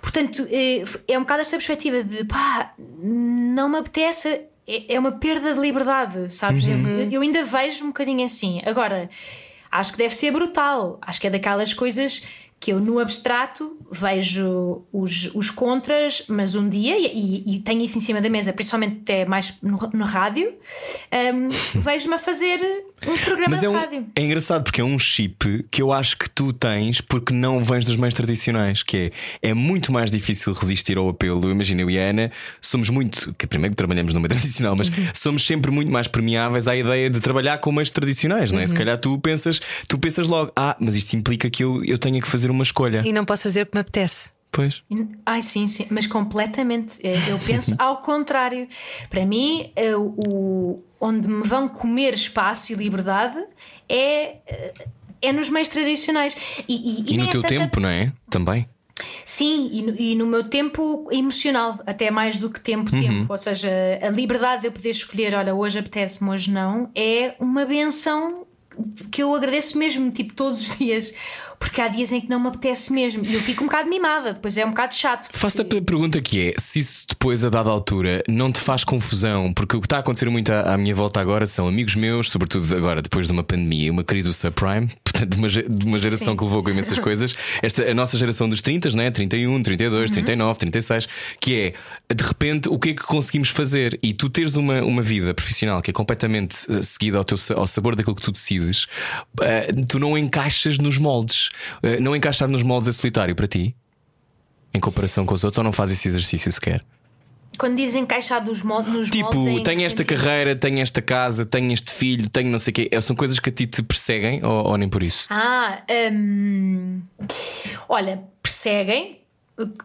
Portanto, uh, é um bocado esta perspectiva de pá, não me apetece, é, é uma perda de liberdade, sabes? Uhum. Eu, eu ainda vejo um bocadinho assim. Agora, acho que deve ser brutal, acho que é daquelas coisas que eu no abstrato vejo os, os contras, mas um dia, e, e tenho isso em cima da mesa, principalmente até mais no, no rádio, um, vejo-me a fazer um programa Mas de é, um- rádio. é engraçado porque é um chip que eu acho que tu tens porque não vens dos meios tradicionais, que é, é muito mais difícil resistir ao apelo. Imagina, eu e a Ana somos muito, que primeiro que trabalhamos no meio tradicional, mas Uhum. somos sempre muito mais permeáveis à ideia de trabalhar com meios tradicionais, não é? Uhum. Se calhar tu pensas, tu pensas logo, ah, mas isto implica que eu, eu tenha que fazer uma escolha. E não posso fazer o que me apetece. Pois. Ai, sim, sim, mas completamente. Eh, Eu penso ao contrário. Para mim, eh, o, onde me vão comer espaço e liberdade é, eh, é nos meios tradicionais. E, e- E nem no é teu tanta- tempo, não é? Também. Sim, e no, e no meu tempo emocional, até mais do que tempo, Uhum. tempo. Ou seja, a liberdade de eu poder escolher, olha, hoje apetece-me, hoje não, é uma benção que eu agradeço mesmo, tipo, todos os dias. Porque há dias em que não me apetece mesmo. E eu fico um bocado mimada, depois é um bocado chato. Faço-te a pergunta que é: se isso depois, a dada altura, não te faz confusão, porque o que está a acontecer muito à, à minha volta agora são amigos meus, sobretudo agora depois de uma pandemia e uma crise do subprime, portanto, de uma, de uma geração Sim. que levou com imensas coisas, esta, a nossa geração dos 30, né? 31, 32, 39, 36, que é de repente o que é que conseguimos fazer? E tu teres uma, uma vida profissional que é completamente eh, seguida ao, teu, ao sabor daquilo que tu decides, eh, tu não encaixas nos moldes. Eh, não encaixar nos moldes é solitário para ti? em comparação com os outros ou não faz esse exercício sequer? Quando dizem encaixar nos moldes. Nos Tipo, moldes, é em tenho esta sentido? carreira, tenho esta casa, tenho este filho, tenho não sei o quê. É, São coisas que a ti te perseguem ou, ou nem por isso? Ah, hum, olha, perseguem,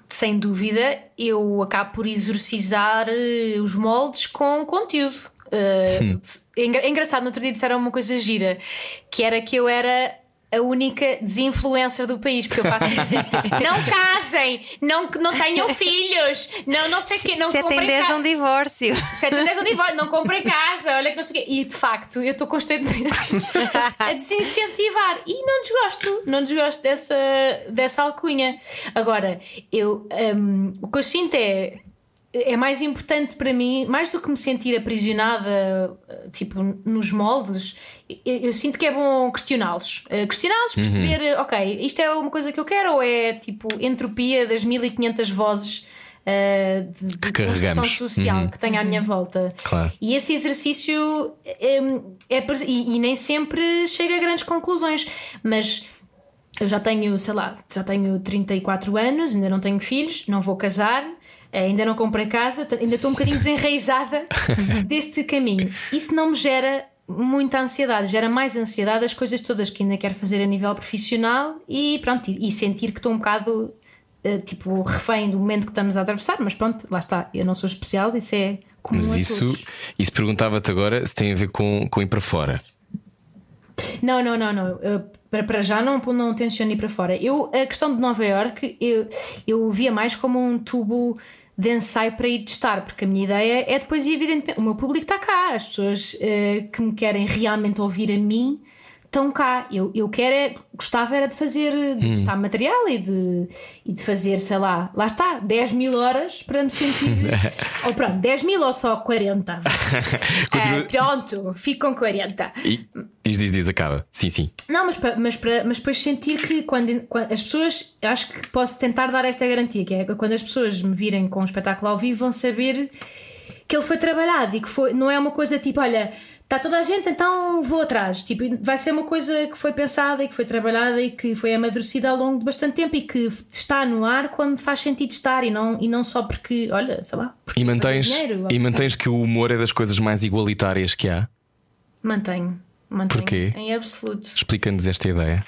sem dúvida, eu acabo por exorcizar eh, os moldes com conteúdo. Uh, é é engraçado, no outro dia disseram uma coisa gira, que era que eu era a única desinfluencer do país, porque eu faço isso. não casem, não, não tenham filhos, não, não sei o quê, não 7 em comprem 10 ca- num divórcio. 7 a 10 não divórcio, não comprei casa, olha que não sei o quê. E de facto, eu estou constantemente a desincentivar. E não desgosto, não desgosto dessa, dessa alcunha. Agora, eu, hum, o que eu sinto é. É mais importante para mim, mais do que me sentir aprisionada, tipo, nos moldes, eu, eu sinto que é bom questioná-los. Eh, Questioná-los, perceber, eh, ok, isto é uma coisa que eu quero ou é tipo entropia das 1500 vozes eh, de, de construção social Uhum. que tenho à minha volta. Claro. E esse exercício é, é e, e nem sempre chega a grandes conclusões, mas eu já tenho, sei lá, já tenho 34 anos, ainda não tenho filhos, não vou casar, ainda não comprei casa, ainda estou um bocadinho desenraizada deste caminho. Isso não me gera muita ansiedade, gera mais ansiedade as coisas todas que ainda quero fazer a nível profissional e pronto, e, sentir que estou um bocado eh, tipo refém do momento que estamos a atravessar, mas pronto, lá está, eu não sou especial, isso é comum Mas isso, todos. isso perguntava-te agora se tem a ver com, com ir para fora. Não, não, não, não. Uh, para, para já não, não tenciono ir para fora. Eu, a questão de Nova York eu, eu via mais como um tubo de ensaio para ir testar, porque a minha ideia é depois, evidentemente, o meu público está cá, as pessoas uh, que me querem realmente ouvir a mim estão cá. Eu, eu quero, é, gostava era de fazer, de testar material e de, e de fazer, sei lá, lá está, 10 mil horas para me sentir. ou pronto, 10 mil ou só 40. Continua- Eh, pronto, fico com 40. E diz, diz, diz, acaba. Sim, sim. Não, mas, mas, para, mas depois sentir que quando, quando as pessoas, acho que posso tentar dar esta garantia, que é que quando as pessoas me virem com um espetáculo ao vivo vão saber que ele foi trabalhado e que foi, não é uma coisa tipo, olha, está toda a gente, então vou atrás. Tipo, vai ser uma coisa que foi pensada e que foi trabalhada e que foi amadurecida ao longo de bastante tempo e que está no ar quando faz sentido estar e não, e não só porque, olha, sei lá, E mantens, dinheiro. e mantens que o humor é das coisas mais igualitárias que há? Mantenho, mantenho Porquê? em absoluto. Explica-nos esta ideia.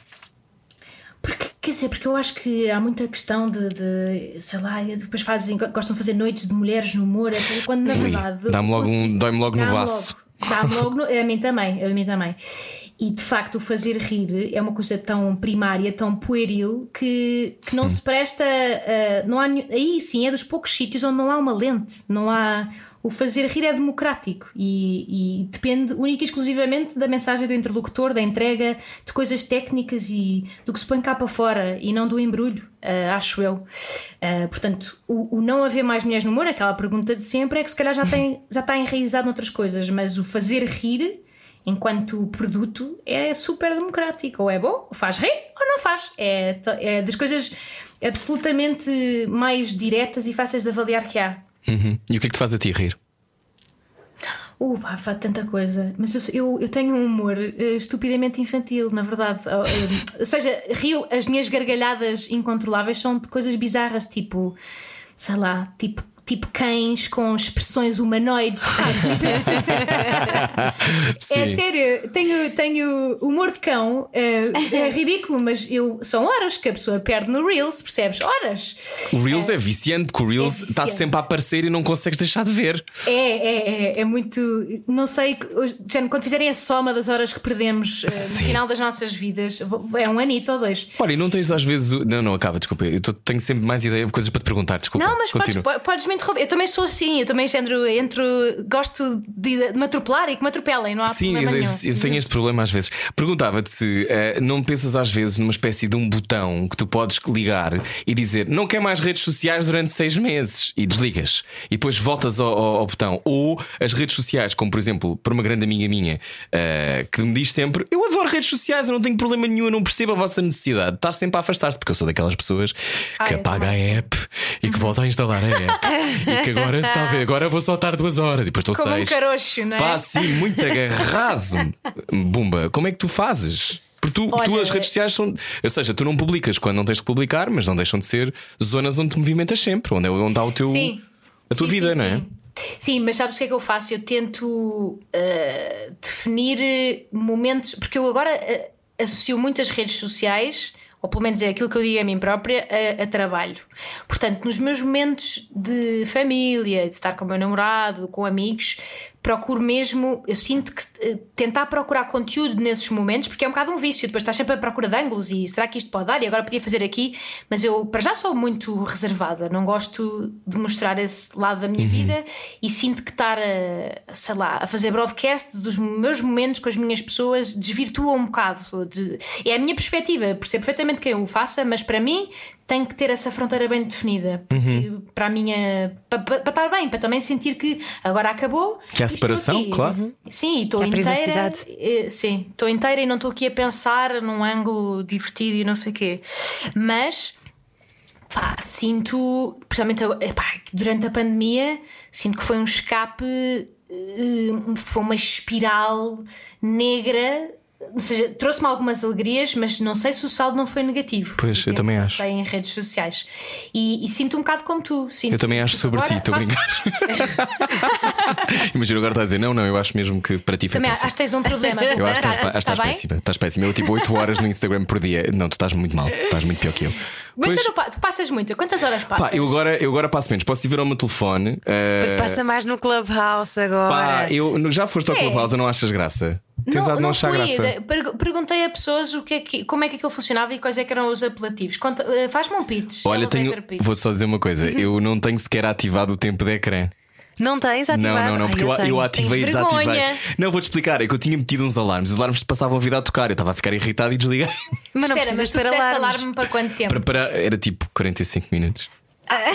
Porque, quer dizer, porque eu acho que há muita questão de, de, sei lá, depois fazem, gostam de fazer noites de mulheres no humor, etc, quando na verdade. dá-me logo um- dói-me logo no logo- Dá-me logo, no, a mim também, a mim também. E de facto, o fazer rir é uma coisa tão primária, tão pueril, que, que não se presta. a- não há, aí sim, é dos poucos sítios onde não há uma lente, não há. O fazer rir é democrático e, e depende única e exclusivamente da mensagem do interlocutor, da entrega de coisas técnicas e do que se põe cá para fora e não do embrulho, ah, acho eu. Ah, portanto, o, o não haver mais mulheres no humor, aquela pergunta de sempre, é que se calhar já, tem, já está enraizado noutras coisas, mas o fazer rir enquanto produto, é super democrático. Ou é bom, ou faz rir, ou não faz. É, é das coisas absolutamente mais diretas e fáceis de avaliar que há. Uhum. E o que é que te faz a ti rir? Uh, faz tanta coisa. Mas eu, eu, eu tenho um humor eh, estupidamente infantil, na verdade. Eh, Ou seja, rio, as minhas gargalhadas incontroláveis são de coisas bizarras, tipo, sei lá, tipo. Tipo cães com expressões humanoides. É sério, tenho, tenho humor de cão, é, é ridículo, mas eu são horas que a pessoa perde no Reels, percebes? Horas. O Reels é, viciante, que o Reels É está sempre a aparecer e não consegues deixar de ver. É, é, é, é muito. Não sei, quando fizerem a soma das horas que perdemos eh, no final das nossas vidas, é um anito ou dois. Olha, e não tens às vezes. Não, não, acaba, desculpa. Eu tenho sempre mais ideia de coisas para te perguntar, desculpa. Não, mas podes, podes me interromper. Eu também sou assim, eu também género, entro, gosto de, de me atropelar e que me atropelem, não há Sim, eu, problema eu- nenhum. eu tenho este problema às vezes. Perguntava-te se eh, não pensas às vezes numa espécie de um botão que tu podes ligar e dizer não quer mais redes sociais durante seis meses e desligas e depois voltas ao, ao- ao botão. Ou as redes sociais, como por exemplo, para uma grande amiga minha eh, que me diz sempre: Eu adoro redes sociais, eu não tenho problema nenhum, eu não percebo a vossa necessidade. Estás sempre a afastar-se, porque eu sou daquelas pessoas que Ah, eu apaga a app e que volta a instalar a app. e que agora está a ver, agora vou só estar duas horas e depois estou Como um seis. caroxo, não é? Pá, sim, muito agarrado. Bumba, como é que tu fazes? Porque tu, tu Olha- as redes sociais são. Ou seja, tu não publicas quando não tens que publicar, mas não deixam de ser zonas onde te movimentas sempre, onde, é, onde está o teu, Sim. a tua Sim, vida, sim, não é? sim. Mas sabes o que é que eu faço? Eu tento uh, definir eh, momentos, porque eu agora eh, associo muitas redes sociais, ou pelo menos é aquilo que eu digo a mim própria, a, a trabalho. Portanto, nos meus momentos de família, de estar com o meu namorado, com amigos, procuro mesmo, eu sinto que eh, tentar procurar conteúdo nesses momentos, porque é um bocado um vício, depois estás sempre à procura de ângulos e será que isto pode dar? E agora podia fazer aqui, mas eu para já sou muito reservada, não gosto de mostrar esse lado da minha vida e sinto que estar a, sei lá, a fazer broadcast dos meus momentos com as minhas pessoas desvirtua um bocado. De, é a minha perspectiva, percebo perfeitamente quem o faça, mas para mim tem que ter essa fronteira bem definida. Porque Para a minha. Para, para, estar bem, para também sentir que agora acabou. Que há separação, aqui. claro. Sim, estou há inteira. eh, Sim, estou inteira e não estou aqui a pensar num ângulo divertido e não sei o quê. Mas. Pá, sinto, principalmente agora- epá, durante a pandemia, sinto que foi um escape, eh, foi uma espiral negra. Ou seja, trouxe-me algumas alegrias, mas não sei se o saldo não foi negativo. Pois, eu também acho. em redes sociais. E, e sinto um bocado como tu. Sinto Eu também acho que sobre ti, estou a brincar. Imagina agora estás a dizer, não, não, eu acho mesmo que para ti foi Também péssimo. acho que tens um problema. Eu acho que estás, estás bem? péssima. Estás péssima. Eu tipo 8 horas no Instagram por dia. Não, tu estás muito mal. Tu estás muito pior que eu. Mas Pois, tu, passas muito. Quantas horas passas? pá, eu agora, eu agora passo menos. Posso ir ver ao meu telefone. eh, Porque passa mais no Clubhouse agora. pá, eu já foste ao É. Clubhouse, não achas graça? Tens Não, não fui. graça. Perguntei a pessoas o que é que, como é que aquilo funcionava e quais é que eram os apelativos. Eh, Faz-me um pitch. Olha, tenho, pitch. vou só dizer uma coisa: eu não tenho sequer ativado o tempo de ecrã. Não tens ativado? Não, não, não, Ai, porque eu, tenho. eu ativei e desativei. vergonha. Não, vou-te explicar: é que eu tinha metido uns alarmes, os alarmes passavam a vida a tocar, eu estava a ficar irritado e desliguei. Mas não Espera, mas precisas tu puseste alarmes. alarme para quanto tempo? Para, para, era tipo 45 minutos.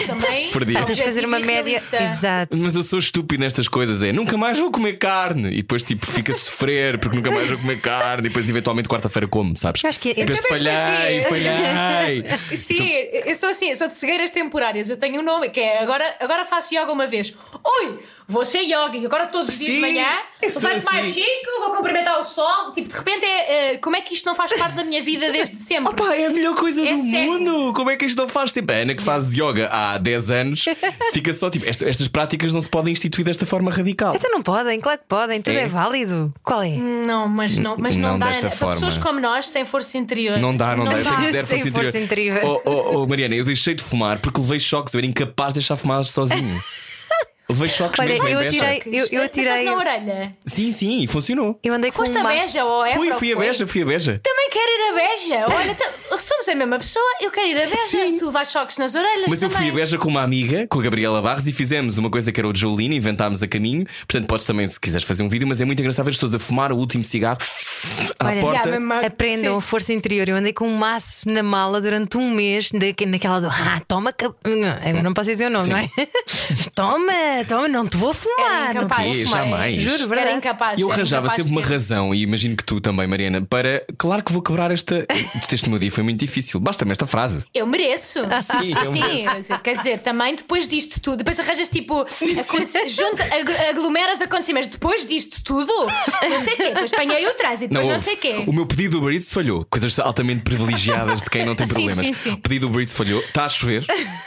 Também. Por dia. Ah, tens de fazer uma e média. Exato. Mas eu sou estúpido nestas coisas, é nunca mais vou comer carne e depois tipo fica a sofrer porque nunca mais vou comer carne e depois eventualmente quarta-feira como, sabes? Eu acho que é- E Eu também sou falhei, assim. falhei. Sim, eu sou assim, eu sou de cegueiras temporárias. Eu tenho um nome que é agora, agora faço yoga uma vez. Ui, vou ser yoga. Agora todos os dias Sim, de manhã eu levanto mais assim. chico, vou cumprimentar o sol. Tipo, de repente é. eh, como é que isto não faz parte da minha vida desde sempre? Opa, é a melhor coisa É do sério. mundo! Como é que isto não faz sempre? A Ana que faz yoga há 10 anos fica só tipo, esta- estas práticas não se podem instituir desta forma radical. Então não podem, claro que podem, tudo É? é, válido. Qual é? Não, mas não, mas não, Não dá. desta Para forma. pessoas como nós, sem força interior. Não dá, não, dá. Eu tenho zero Sem força força interior. interior. Oh, oh, oh, Mariana, eu deixei de fumar porque levei choques. Eu era incapaz de deixar fumar sozinho. levei choques Olha, mesmo em eu Beja. tirei- eu- eu atirei- na orelha. Sim, sim, e funcionou. Eu andei com Foste um a maço. Beja ou é Fui, fui a foi? Beja, fui a Beja. Também quero ir a Beja. Olha, tá- somos a mesma pessoa, eu quero ir a Beja, tu vais choques nas orelhas. Mas eu fui a. Beja com uma amiga, com a Gabriela Barros, e fizemos uma coisa que era o Jolene, inventámos a caminho. Portanto, podes também, se quiseres, fazer um vídeo, mas é muito engraçado ver as pessoas a fumar o último cigarro à Olha, porta. Mas- Aprendam a sim. força interior. Eu andei com um maço na mala durante um mês, da- naquela do ah, toma. Agora não posso dizer o nome, não é? toma, toma, não te vou Era fumar. Não incapaz. quê? fumar. Jamais. Juro, Era verdade. incapaz. E eu era arranjava incapaz sempre uma razão, e imagino que tu também, Mariana, para. Claro que vou quebrar esta. Este meu dia foi muito difícil. Basta-me esta frase. Eu mereço. Sim, eu Sim, quer dizer, também depois disto tudo, depois arranjas tipo, aconte- junta, ag- aglomeras acontecimentos, depois disto tudo, não sei o quê, depois apanhei o trânsito, depois não, sei o quê. O meu pedido do Uber Eats falhou. Coisas altamente privilegiadas de quem não tem Sim, problemas. sim, sim. O pedido do Uber Eats falhou. Está a chover.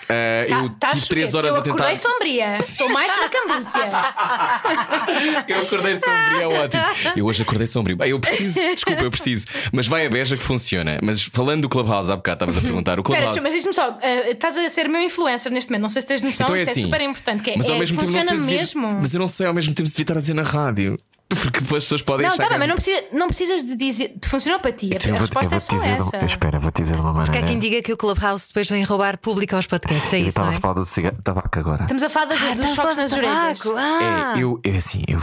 Ah, eu Tá- tá a tive chover. 3 horas eu a tentar. sombria, estou mais na cambúcia. Eu acordei sombrio, é ótimo. Eu hoje acordei sombrio. Bem, eu preciso, desculpa, eu preciso. Mas vai a beja que funciona. Mas falando do Clubhouse, há bocado estavas a perguntar. O Clubhouse. mas diz-me só, eh, estás a ser meu influencer neste momento, não sei se tens noção, Então isto é, assim, super importante, que é, mas ao é, mesmo tempo não funciona sei se devia- mesmo. Mas eu não sei ao mesmo tempo se devia estar a dizer na rádio. Porque depois as pessoas podem Não, achar tá que bem, mas é- não, precisa, não precisas de dizer. Funcionou para ti. Então A, eu vou- resposta eu é vou só dizer de- essa. Espera, vou dizer de uma maneira. Porque há quem diga que o Clubhouse depois vem roubar público aos podcasts. É Eu isso, não estava é? a falar do cigarro, tabaco agora. Estamos a falar das, Ah, dos choques nas orelhas. Ah. É, eu, é assim, eu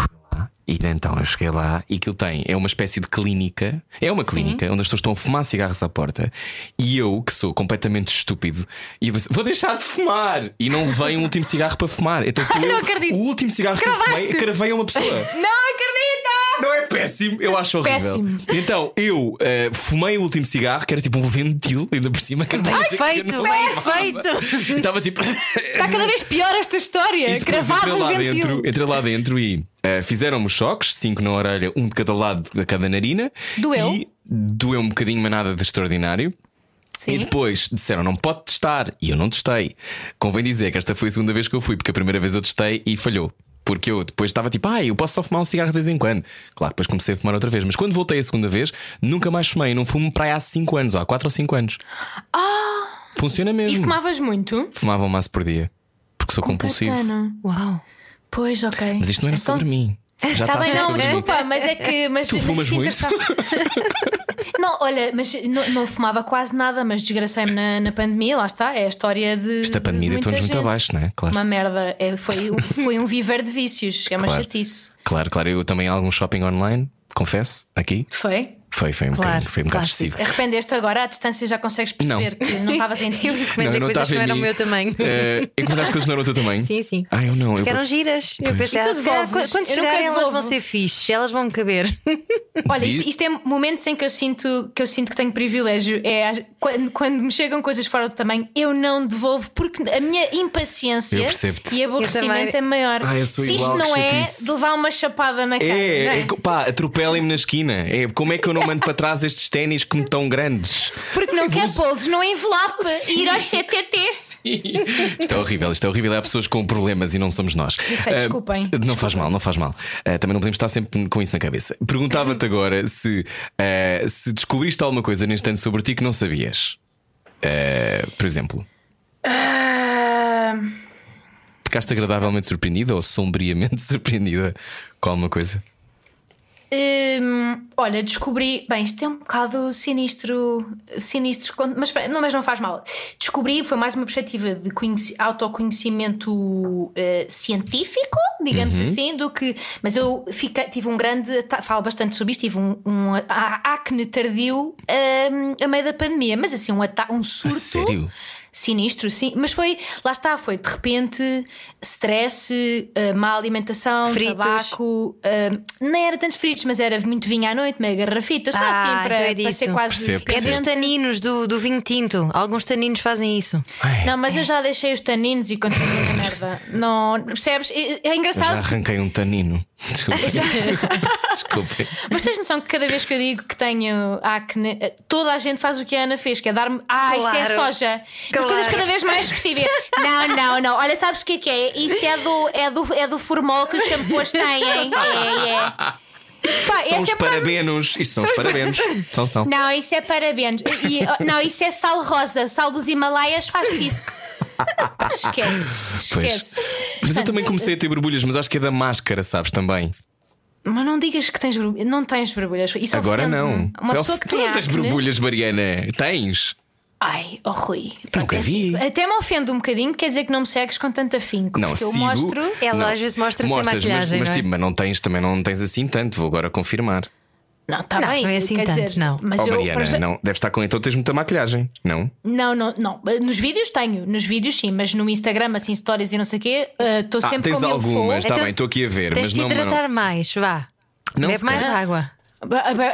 e então eu cheguei lá e aquilo tem, é uma espécie de clínica, é uma clínica onde as pessoas estão a fumar cigarros à porta e eu, que sou completamente estúpido, e vou deixar de fumar e não levei um último cigarro para fumar. Então Ai, não eu, acredito. o último cigarro que eu fumei, cravei a uma pessoa. Não acredito! Não é péssimo, eu acho horrível. Péssimo. Então eu eh, fumei o último cigarro, que era tipo um ventil, ainda por cima. Que Bem feito, bem feito. Estava tipo. Está cada vez pior esta história. Depois Cravado entrei no lá, ventil. dentro, entrei lá dentro e eh, fizeram-me os choques, cinco na orelha, um de cada lado da cada narina. Doeu? E doeu um bocadinho, mas nada de extraordinário. Sim. E depois disseram não pode testar e eu não testei. Convém dizer que esta foi a segunda vez que eu fui, porque a primeira vez eu testei e falhou. Porque eu depois estava tipo, ah, eu posso só fumar um cigarro de vez em quando. Claro, depois comecei a fumar outra vez. Mas quando voltei a segunda vez, nunca mais fumei. Não fumo para aí há 5 anos, ou há 4 ou 5 anos. Funciona Ah! E mesmo. fumavas muito? Fumava um maço por dia. Porque sou compulsivo. Uau. Pois, ok. Mas isto não era Então- sobre mim. Já Tá está a bem, não, sobre mim. desculpa, mas é que. Mas, Tu mas fumas muito? Não, olha, mas não, não fumava quase nada, mas desgracei-me na, na pandemia, lá está. É a história de. Esta pandemia de muita muito abaixo, não é? Claro. Uma merda. É, foi, um- foi um viver de vícios, é uma Claro. chatice. Claro, claro. Eu também há algum shopping online, confesso, aqui. Foi? Foi, foi um Claro, bocadinho, foi um bocado excessivo. Arrependeste agora, à distância já consegues perceber que não estavas em ti. Eu recomendei não coisas estava que não eram o meu tamanho. Eh, encomendaste coisas que não eram o teu tamanho? Sim, sim. Ah, eu não. Eu... Porque eram giras. Eu Pois. pensei, E tu ah, devolves? quando Eu chegarem elas vão ser fixe, elas vão caber. Olha, isto, isto é momentos em que eu sinto que eu sinto que tenho privilégio. É quando, quando me chegam coisas fora do tamanho, eu não devolvo porque a minha impaciência Eu e aborrecimento é maior. Ah, eu sou Se isto não é de levar uma chapada na cara. não É, é? é, co- pá, atropelem-me na esquina. É, como é que eu não mando para trás estes ténis que me estão grandes? Porque não quer pô-los no envelope e ir aos CTT. Isto é horrível, isto é horrível. Há pessoas com problemas e não somos nós. Eu sei, Ah, desculpem. Não faz mal, não faz mal. Ah, também não podemos estar sempre com isso na cabeça. Perguntava-te agora se, ah, se descobriste alguma coisa neste ano sobre ti que não sabias. Por exemplo, ficaste agradavelmente surpreendida ou sombriamente surpreendida com alguma coisa? Hum, olha, descobri. Bem, isto é um bocado sinistro, sinistro, mas não, mas não faz mal. Descobri, foi mais uma perspectiva de conheci- autoconhecimento eh, científico, digamos assim, do que. Mas eu fiquei, tive um grande. Falo bastante sobre isto, tive um, um a- acne tardio hum, a meio da pandemia, mas assim, um, um surto. sério? Sinistro, sim, mas foi, lá está, foi de repente stress, eh, má alimentação, Fritos. tabaco, eh, nem era tantos fritos, mas era muito vinho à noite, meia garrafita, só Ah, assim então para, é para ser quase Percebo, É dos taninos do, do vinho tinto. Alguns taninos fazem isso. Não, mas eu já deixei os taninos e continuo na merda. Não, percebes? É, é Eu já engraçado. arranquei um tanino. Desculpem. Desculpem. Mas tens noção que cada vez que eu digo que tenho acne, eh, toda a gente faz o que a Ana fez, que é dar-me. Ah, isso é Claro. soja. Claro. Coisas cada vez mais possíveis. Não, não, não. Olha, sabes o que é que é? Isso é do, é do, é do formol que os shampoos têm. É, é. Pá, São os é parabenos. Isto são os parabenos. São, são. Não, isso é parabéns. E, oh, não, isso é sal rosa. Sal dos Himalaias faz isso. Pá, esquece. Pois. Esquece. Mas eu também comecei a ter borbulhas, mas acho que é da máscara, sabes também. Mas não digas que tens borbulhas. Não tens borbulhas. Isso Agora ofende-me. não. Uma Eu- pessoa que tu tem não tens acne- borbulhas, Mariana. Tens. Ai, oh Rui. nunca vi. Até me ofende um bocadinho, quer dizer que não me segues com tanto afinco. Não, porque eu sigo- mostro. Ela Não, às vezes mostra sem maquilhagem, Mas, mas, não é? tipo, mas não tens, também não tens assim tanto, vou agora confirmar. Não, está Não, bem. não é assim quer tanto, dizer, não. Mas oh, eu, Mariana, para não, deve estar com então tens muita maquilhagem, não? Não, não, não. Nos vídeos tenho, nos vídeos sim, mas no Instagram, assim, stories e não sei o quê, estou Ah, sempre tens algumas, está Então, bem, estou aqui a ver, Tens mas não. hidratar mais, vá. Não, Bebe mais água.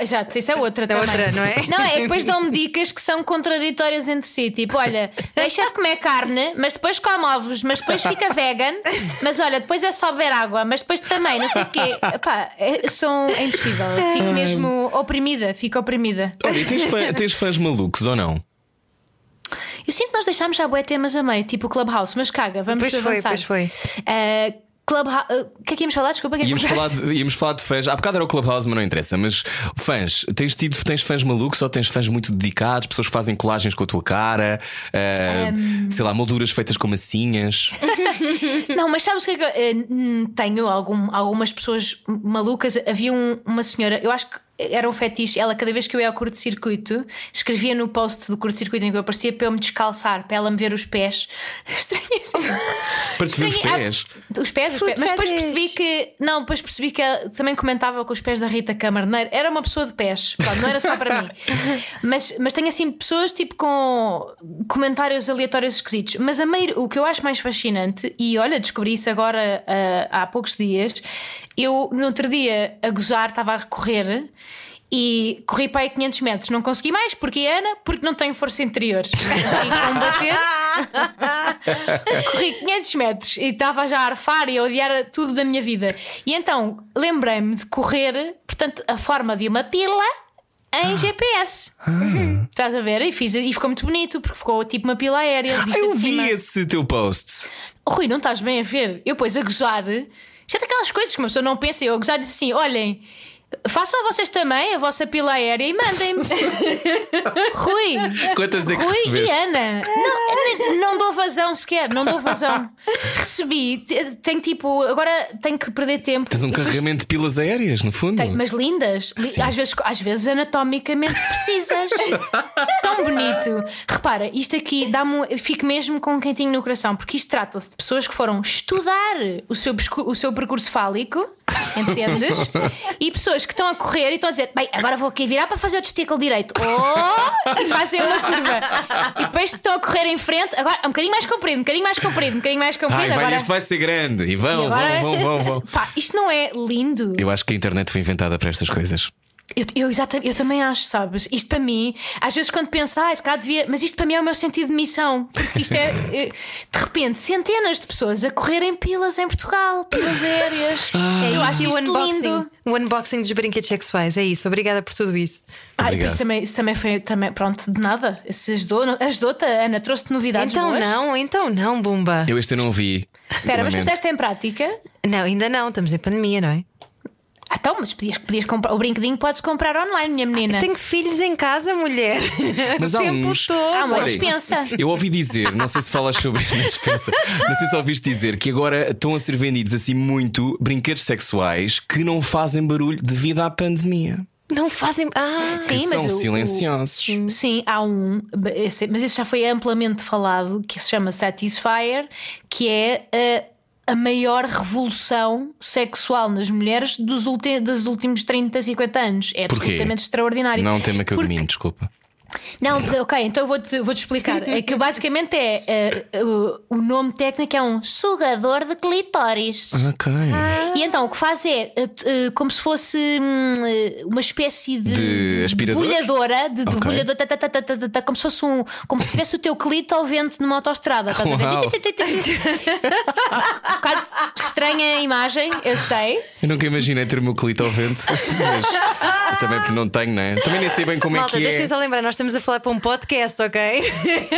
Já, isso é outra também. outra, não é? Não, é que depois dão-me dicas que são contraditórias entre si. Tipo, olha, deixa de comer carne, mas depois come ovos, mas depois fica vegan. Mas olha, depois é só beber água, mas depois também, não sei o quê. Epá, é, são, é impossível. Fico mesmo oprimida, fico oprimida. Olha, e tens, fã- tens fãs malucos ou não? Eu sinto que nós deixámos já bué temas a meio, tipo o Clubhouse, mas caga, vamos Pois foi, avançar. pois foi. Eh, Clubhouse. eh, O que é que íamos falar? Desculpa, que é que Íamos falar, de, íamos falar de fãs. Há bocado era o Clubhouse, mas não interessa. Mas fãs, tens tido tens fãs malucos ou tens fãs muito dedicados, pessoas que fazem colagens com a tua cara, ah, sei lá, molduras feitas com massinhas. Não, mas sabes o que é que eu, eh, tenho algum- algumas pessoas malucas. Havia um- uma senhora, eu acho que era um fetiche. Ela, cada vez que eu ia ao curto-circuito, escrevia no post do curto-circuito em que eu aparecia para eu me descalçar, para ela me ver os pés. Estranhíssimo. Para te ver os pés. Ah, Os pés, os pés. Mas depois percebi que. Não, depois percebi que ela também comentava com os pés da Rita Camarneiro. Era uma pessoa de pés. Pronto, não era só para mim. Mas, mas tenho assim pessoas tipo com comentários aleatórios esquisitos. Mas a meio, o que eu acho mais fascinante, e olha, descobri isso agora ah, há poucos dias. Eu, no outro dia, a gozar, estava a correr. E corri para aí 500 metros, não consegui mais. Porque Ana? Porque não tenho força interior. Combater. Corri 500 metros e estava já a arfar e a odiar tudo da minha vida. E então lembrei-me de correr, portanto, a forma de uma pila em GPS. Estás a ver? E, fiz, e ficou muito bonito, porque ficou tipo uma pila aérea, vista Eu vi esse teu post. Rui, não estás bem a ver? Eu, pois, a gozar. Isto é daquelas coisas que uma pessoa não pensa. Eu gozar disse assim: olhem. Façam vocês também a vossa pila aérea e mandem-me. Rui, Quantas é que Rui e recebeste? Ana, não, não dou vazão sequer, não dou vazão. Recebi, te- tenho tipo, agora tenho que perder tempo. Tens um E depois- carregamento de pilas aéreas, no fundo. tenho- mas lindas, li- às vezes, às vezes anatomicamente precisas. Tão bonito. Repara, isto aqui dá-me. Fico mesmo com um quentinho no coração, porque isto trata-se de pessoas que foram estudar o seu, o seu percurso fálico, entendes? E pessoas que estão a correr e estão a dizer: bem, agora vou aqui virar para fazer o testículo direito. Oh! E fazem uma curva. E depois estão a correr em frente, agora um bocadinho mais comprido, um bocadinho mais comprido, um bocadinho mais comprido. Ai, vai, agora... este vai ser grande. E vão, E agora- vão, vão, vão, vão. Pá, isto não é lindo? Eu acho que a internet foi inventada para estas coisas. Eu, eu, exata- eu também acho, sabes? Isto para mim, às vezes quando penso, ah, esse cara devia. Mas isto para mim é o meu sentido de missão. Porque isto é, de repente, centenas de pessoas a correrem pilas em Portugal, pilas aéreas. É eu acho o isto unboxing. lindo. O unboxing dos brinquedos sexuais, é isso. Obrigada por tudo isso. Ah, e isso também, isso também foi. Também, pronto, de nada. Isso ajudou. Ajudou-te, Ana, trouxe-te novidades Então boas. não, então não, Bumba. Eu este eu não vi. Espera, mas puseste em prática? Não, ainda não, estamos em pandemia, não é? Ah, então, mas podias, podias comprar. O brinquedinho podes comprar online, minha menina. Tenho filhos em casa, mulher. Mas o há tempo uns- todo. Há uma Olha, dispensa. Eu ouvi dizer, não sei se falas sobre na dispensa, não sei se ouviste dizer que agora estão a ser vendidos assim muito brinquedos sexuais que não fazem barulho devido à pandemia. Não fazem. Ah, Que Sim, mas são o- o- silenciosos. Sim, há um, esse- mas esse já foi amplamente falado, que se chama Satisfyer, que é a, maior revolução sexual nas mulheres dos, dos últimos 30, 50 anos. É Porquê? absolutamente extraordinário. Não é um tema que eu Porque- domino, desculpa. Não, ok, então eu vou-te vou -te explicar. É que basicamente é eh, o- o nome técnico é um sugador de clitóris. Ok. E então o que faz é eh, como se fosse hum, uma espécie de, De aspirador? debulhadora, de Ok. debulhador, tá, como se fosse um, como se tivesse o teu clito ao vento numa autoestrada, estás a ver? Um bocado estranha a imagem, eu sei. Eu nunca imaginei ter o meu clito ao vento, mas também porque não tenho, não é? Também nem sei bem como Malta, é que é. deixem só lembrar, nós estamos a falar para um podcast, ok?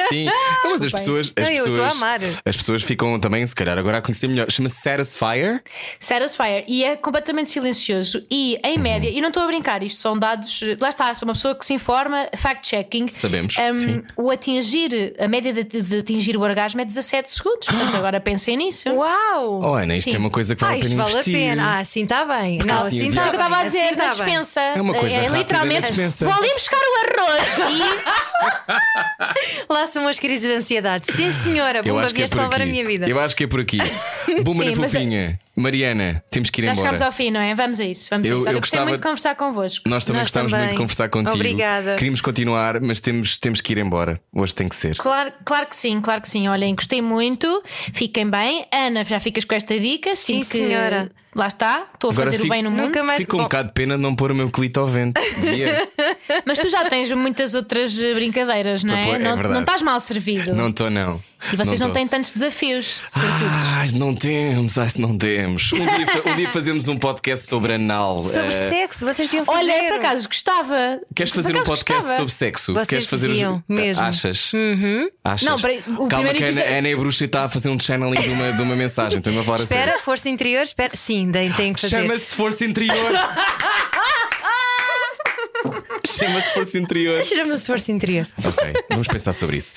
Sim, Não, mas as pessoas, as Não, eu estou a pessoas, amar. as pessoas ficam também, se calhar, agora a conhecer melhor. Chama-se Satisfyer. Satisfyer e é completamente silencioso e em média, e não estou a brincar, isto são dados, lá está, sou uma pessoa que se informa, fact-checking. Sabemos, Um, o atingir, a média de, de atingir o orgasmo é 17 segundos, portanto agora pensem nisso. Uau! Oh, Ana, isto Sim. é uma coisa que Ah, vale a isto pena vale a investir. pena. Ah, sim, está bem. Não, assim, assim é está o que eu estava a bem, dizer assim dispensa. É uma coisa é, rápida literalmente, vou ali buscar o arroz e Lá são as crises de ansiedade. Sim, senhora, Eu Bumba, é vieste por salvar aqui. a minha vida. Eu acho que é por aqui. Bumba Sim, na mas é- fofinha. Mariana, temos que ir já embora. chegámos ao fim, não é? Vamos a isso. Vamos Eu- a isso. Olha, eu gostei gostava muito de conversar convosco. Nós também Nós gostávamos também. muito de conversar contigo. Obrigada. Queríamos continuar, mas temos, temos que ir embora. Hoje tem que ser. Claro, claro que sim, claro que sim. Olhem, gostei muito. Fiquem bem. Ana, já ficas com esta dica. Sim, Sinto que senhora. Lá está, estou a Agora fazer fico- o bem no mundo. Nunca mais. Fico um bocado de pena de não pôr o meu clito ao vento. Dizia. Mas tu já tens muitas outras eh, brincadeiras, não é? É não, não estás mal servido. não estou, não. E vocês não, tô. têm tantos desafios, sortudos. Ai, não temos, ai, se não temos. Um dia, um dia fazemos um podcast sobre anal. Sobre Eh, sexo, vocês deviam fazer. Olha, por acaso gostava. Queres fazer um podcast gostava. sobre sexo? Vocês Queres fazer os... mesmo. Achas? Achas? Não, peraí, o Calma, primeiro que a Ana, episódio- a Ana é bruxa e está a fazer um channeling de uma, de uma mensagem. Estou-me a falar a sério. Espera, força interior, espera. Sim, tem, tem que fazer. Chama-se força interior. Chama-se força interior. Chama-se força interior. Ok, vamos pensar sobre isso.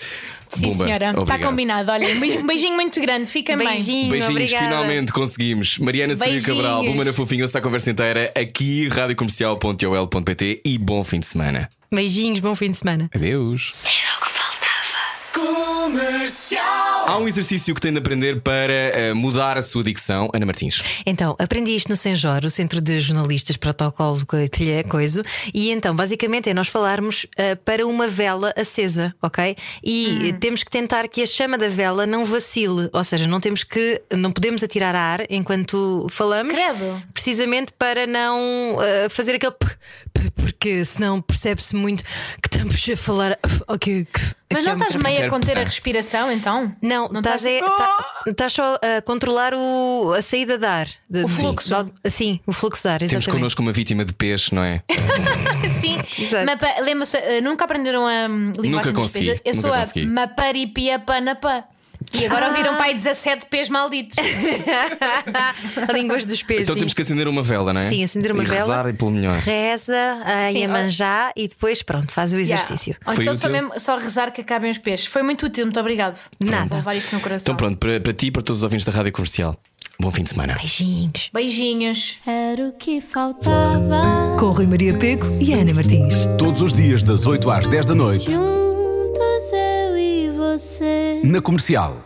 Sim, Bumba, senhora, está combinado. Olha, um beijinho, um beijinho muito grande, fica bem. Beijinho, Beijinhos, obrigada. finalmente conseguimos. Mariana Silvia. Cabral, Buma na Fofinha, ouça a conversa inteira aqui, radiocomercial.ol.pt e bom fim de semana. Beijinhos, bom fim de semana. Adeus. Há um exercício que tem de aprender para eh, mudar a sua dicção, Ana Martins. Então, aprendi isto no Senjor, o Centro de Jornalistas Protocolo Coelho Coiso, e então, basicamente, é nós falarmos ah, para uma vela acesa, ok? E eh, temos que tentar que a chama da vela não vacile, ou seja, não temos que, não podemos atirar ar enquanto falamos, Credo. precisamente para não ah, fazer aquele p, p, porque senão percebe-se muito que estamos a falar. Ok, Mas é não estás meio a conter a respiração, então? Não, Não estás, estás- é- tá- estás só a controlar o, a saída de ar. De- O fluxo. de- sim, o fluxo de ar, Temos exatamente. connosco uma vítima de peixe, não é? Sim, Exato. Mapa- lembra-se, eh, nunca aprenderam a hum, linguagem Nunca dos consegui, pés? Eu nunca sou consegui. a maparipia panapá. E agora ouviram pai 17 pés malditos. a língua dos peixes. Então sim. temos que acender uma vela, não é? Sim, acender uma e vela. Rezar e pelo melhor. Reza a Sim, Iemanjá e depois, pronto, faz o exercício. Yeah. Ou Foi então só, mesmo, só rezar que acabem os peixes. Foi muito útil, muito obrigado. Nada. Vou levar isto no coração. Então pronto, para, para ti e para todos os ouvintes da Rádio Comercial. Bom fim de semana. Beijinhos. Beijinhos. Era o que faltava. Com Rui Maria Pego e Ana Martins. Todos os dias, das 8 às 10 da noite, Juntos eu e você. Na comercial.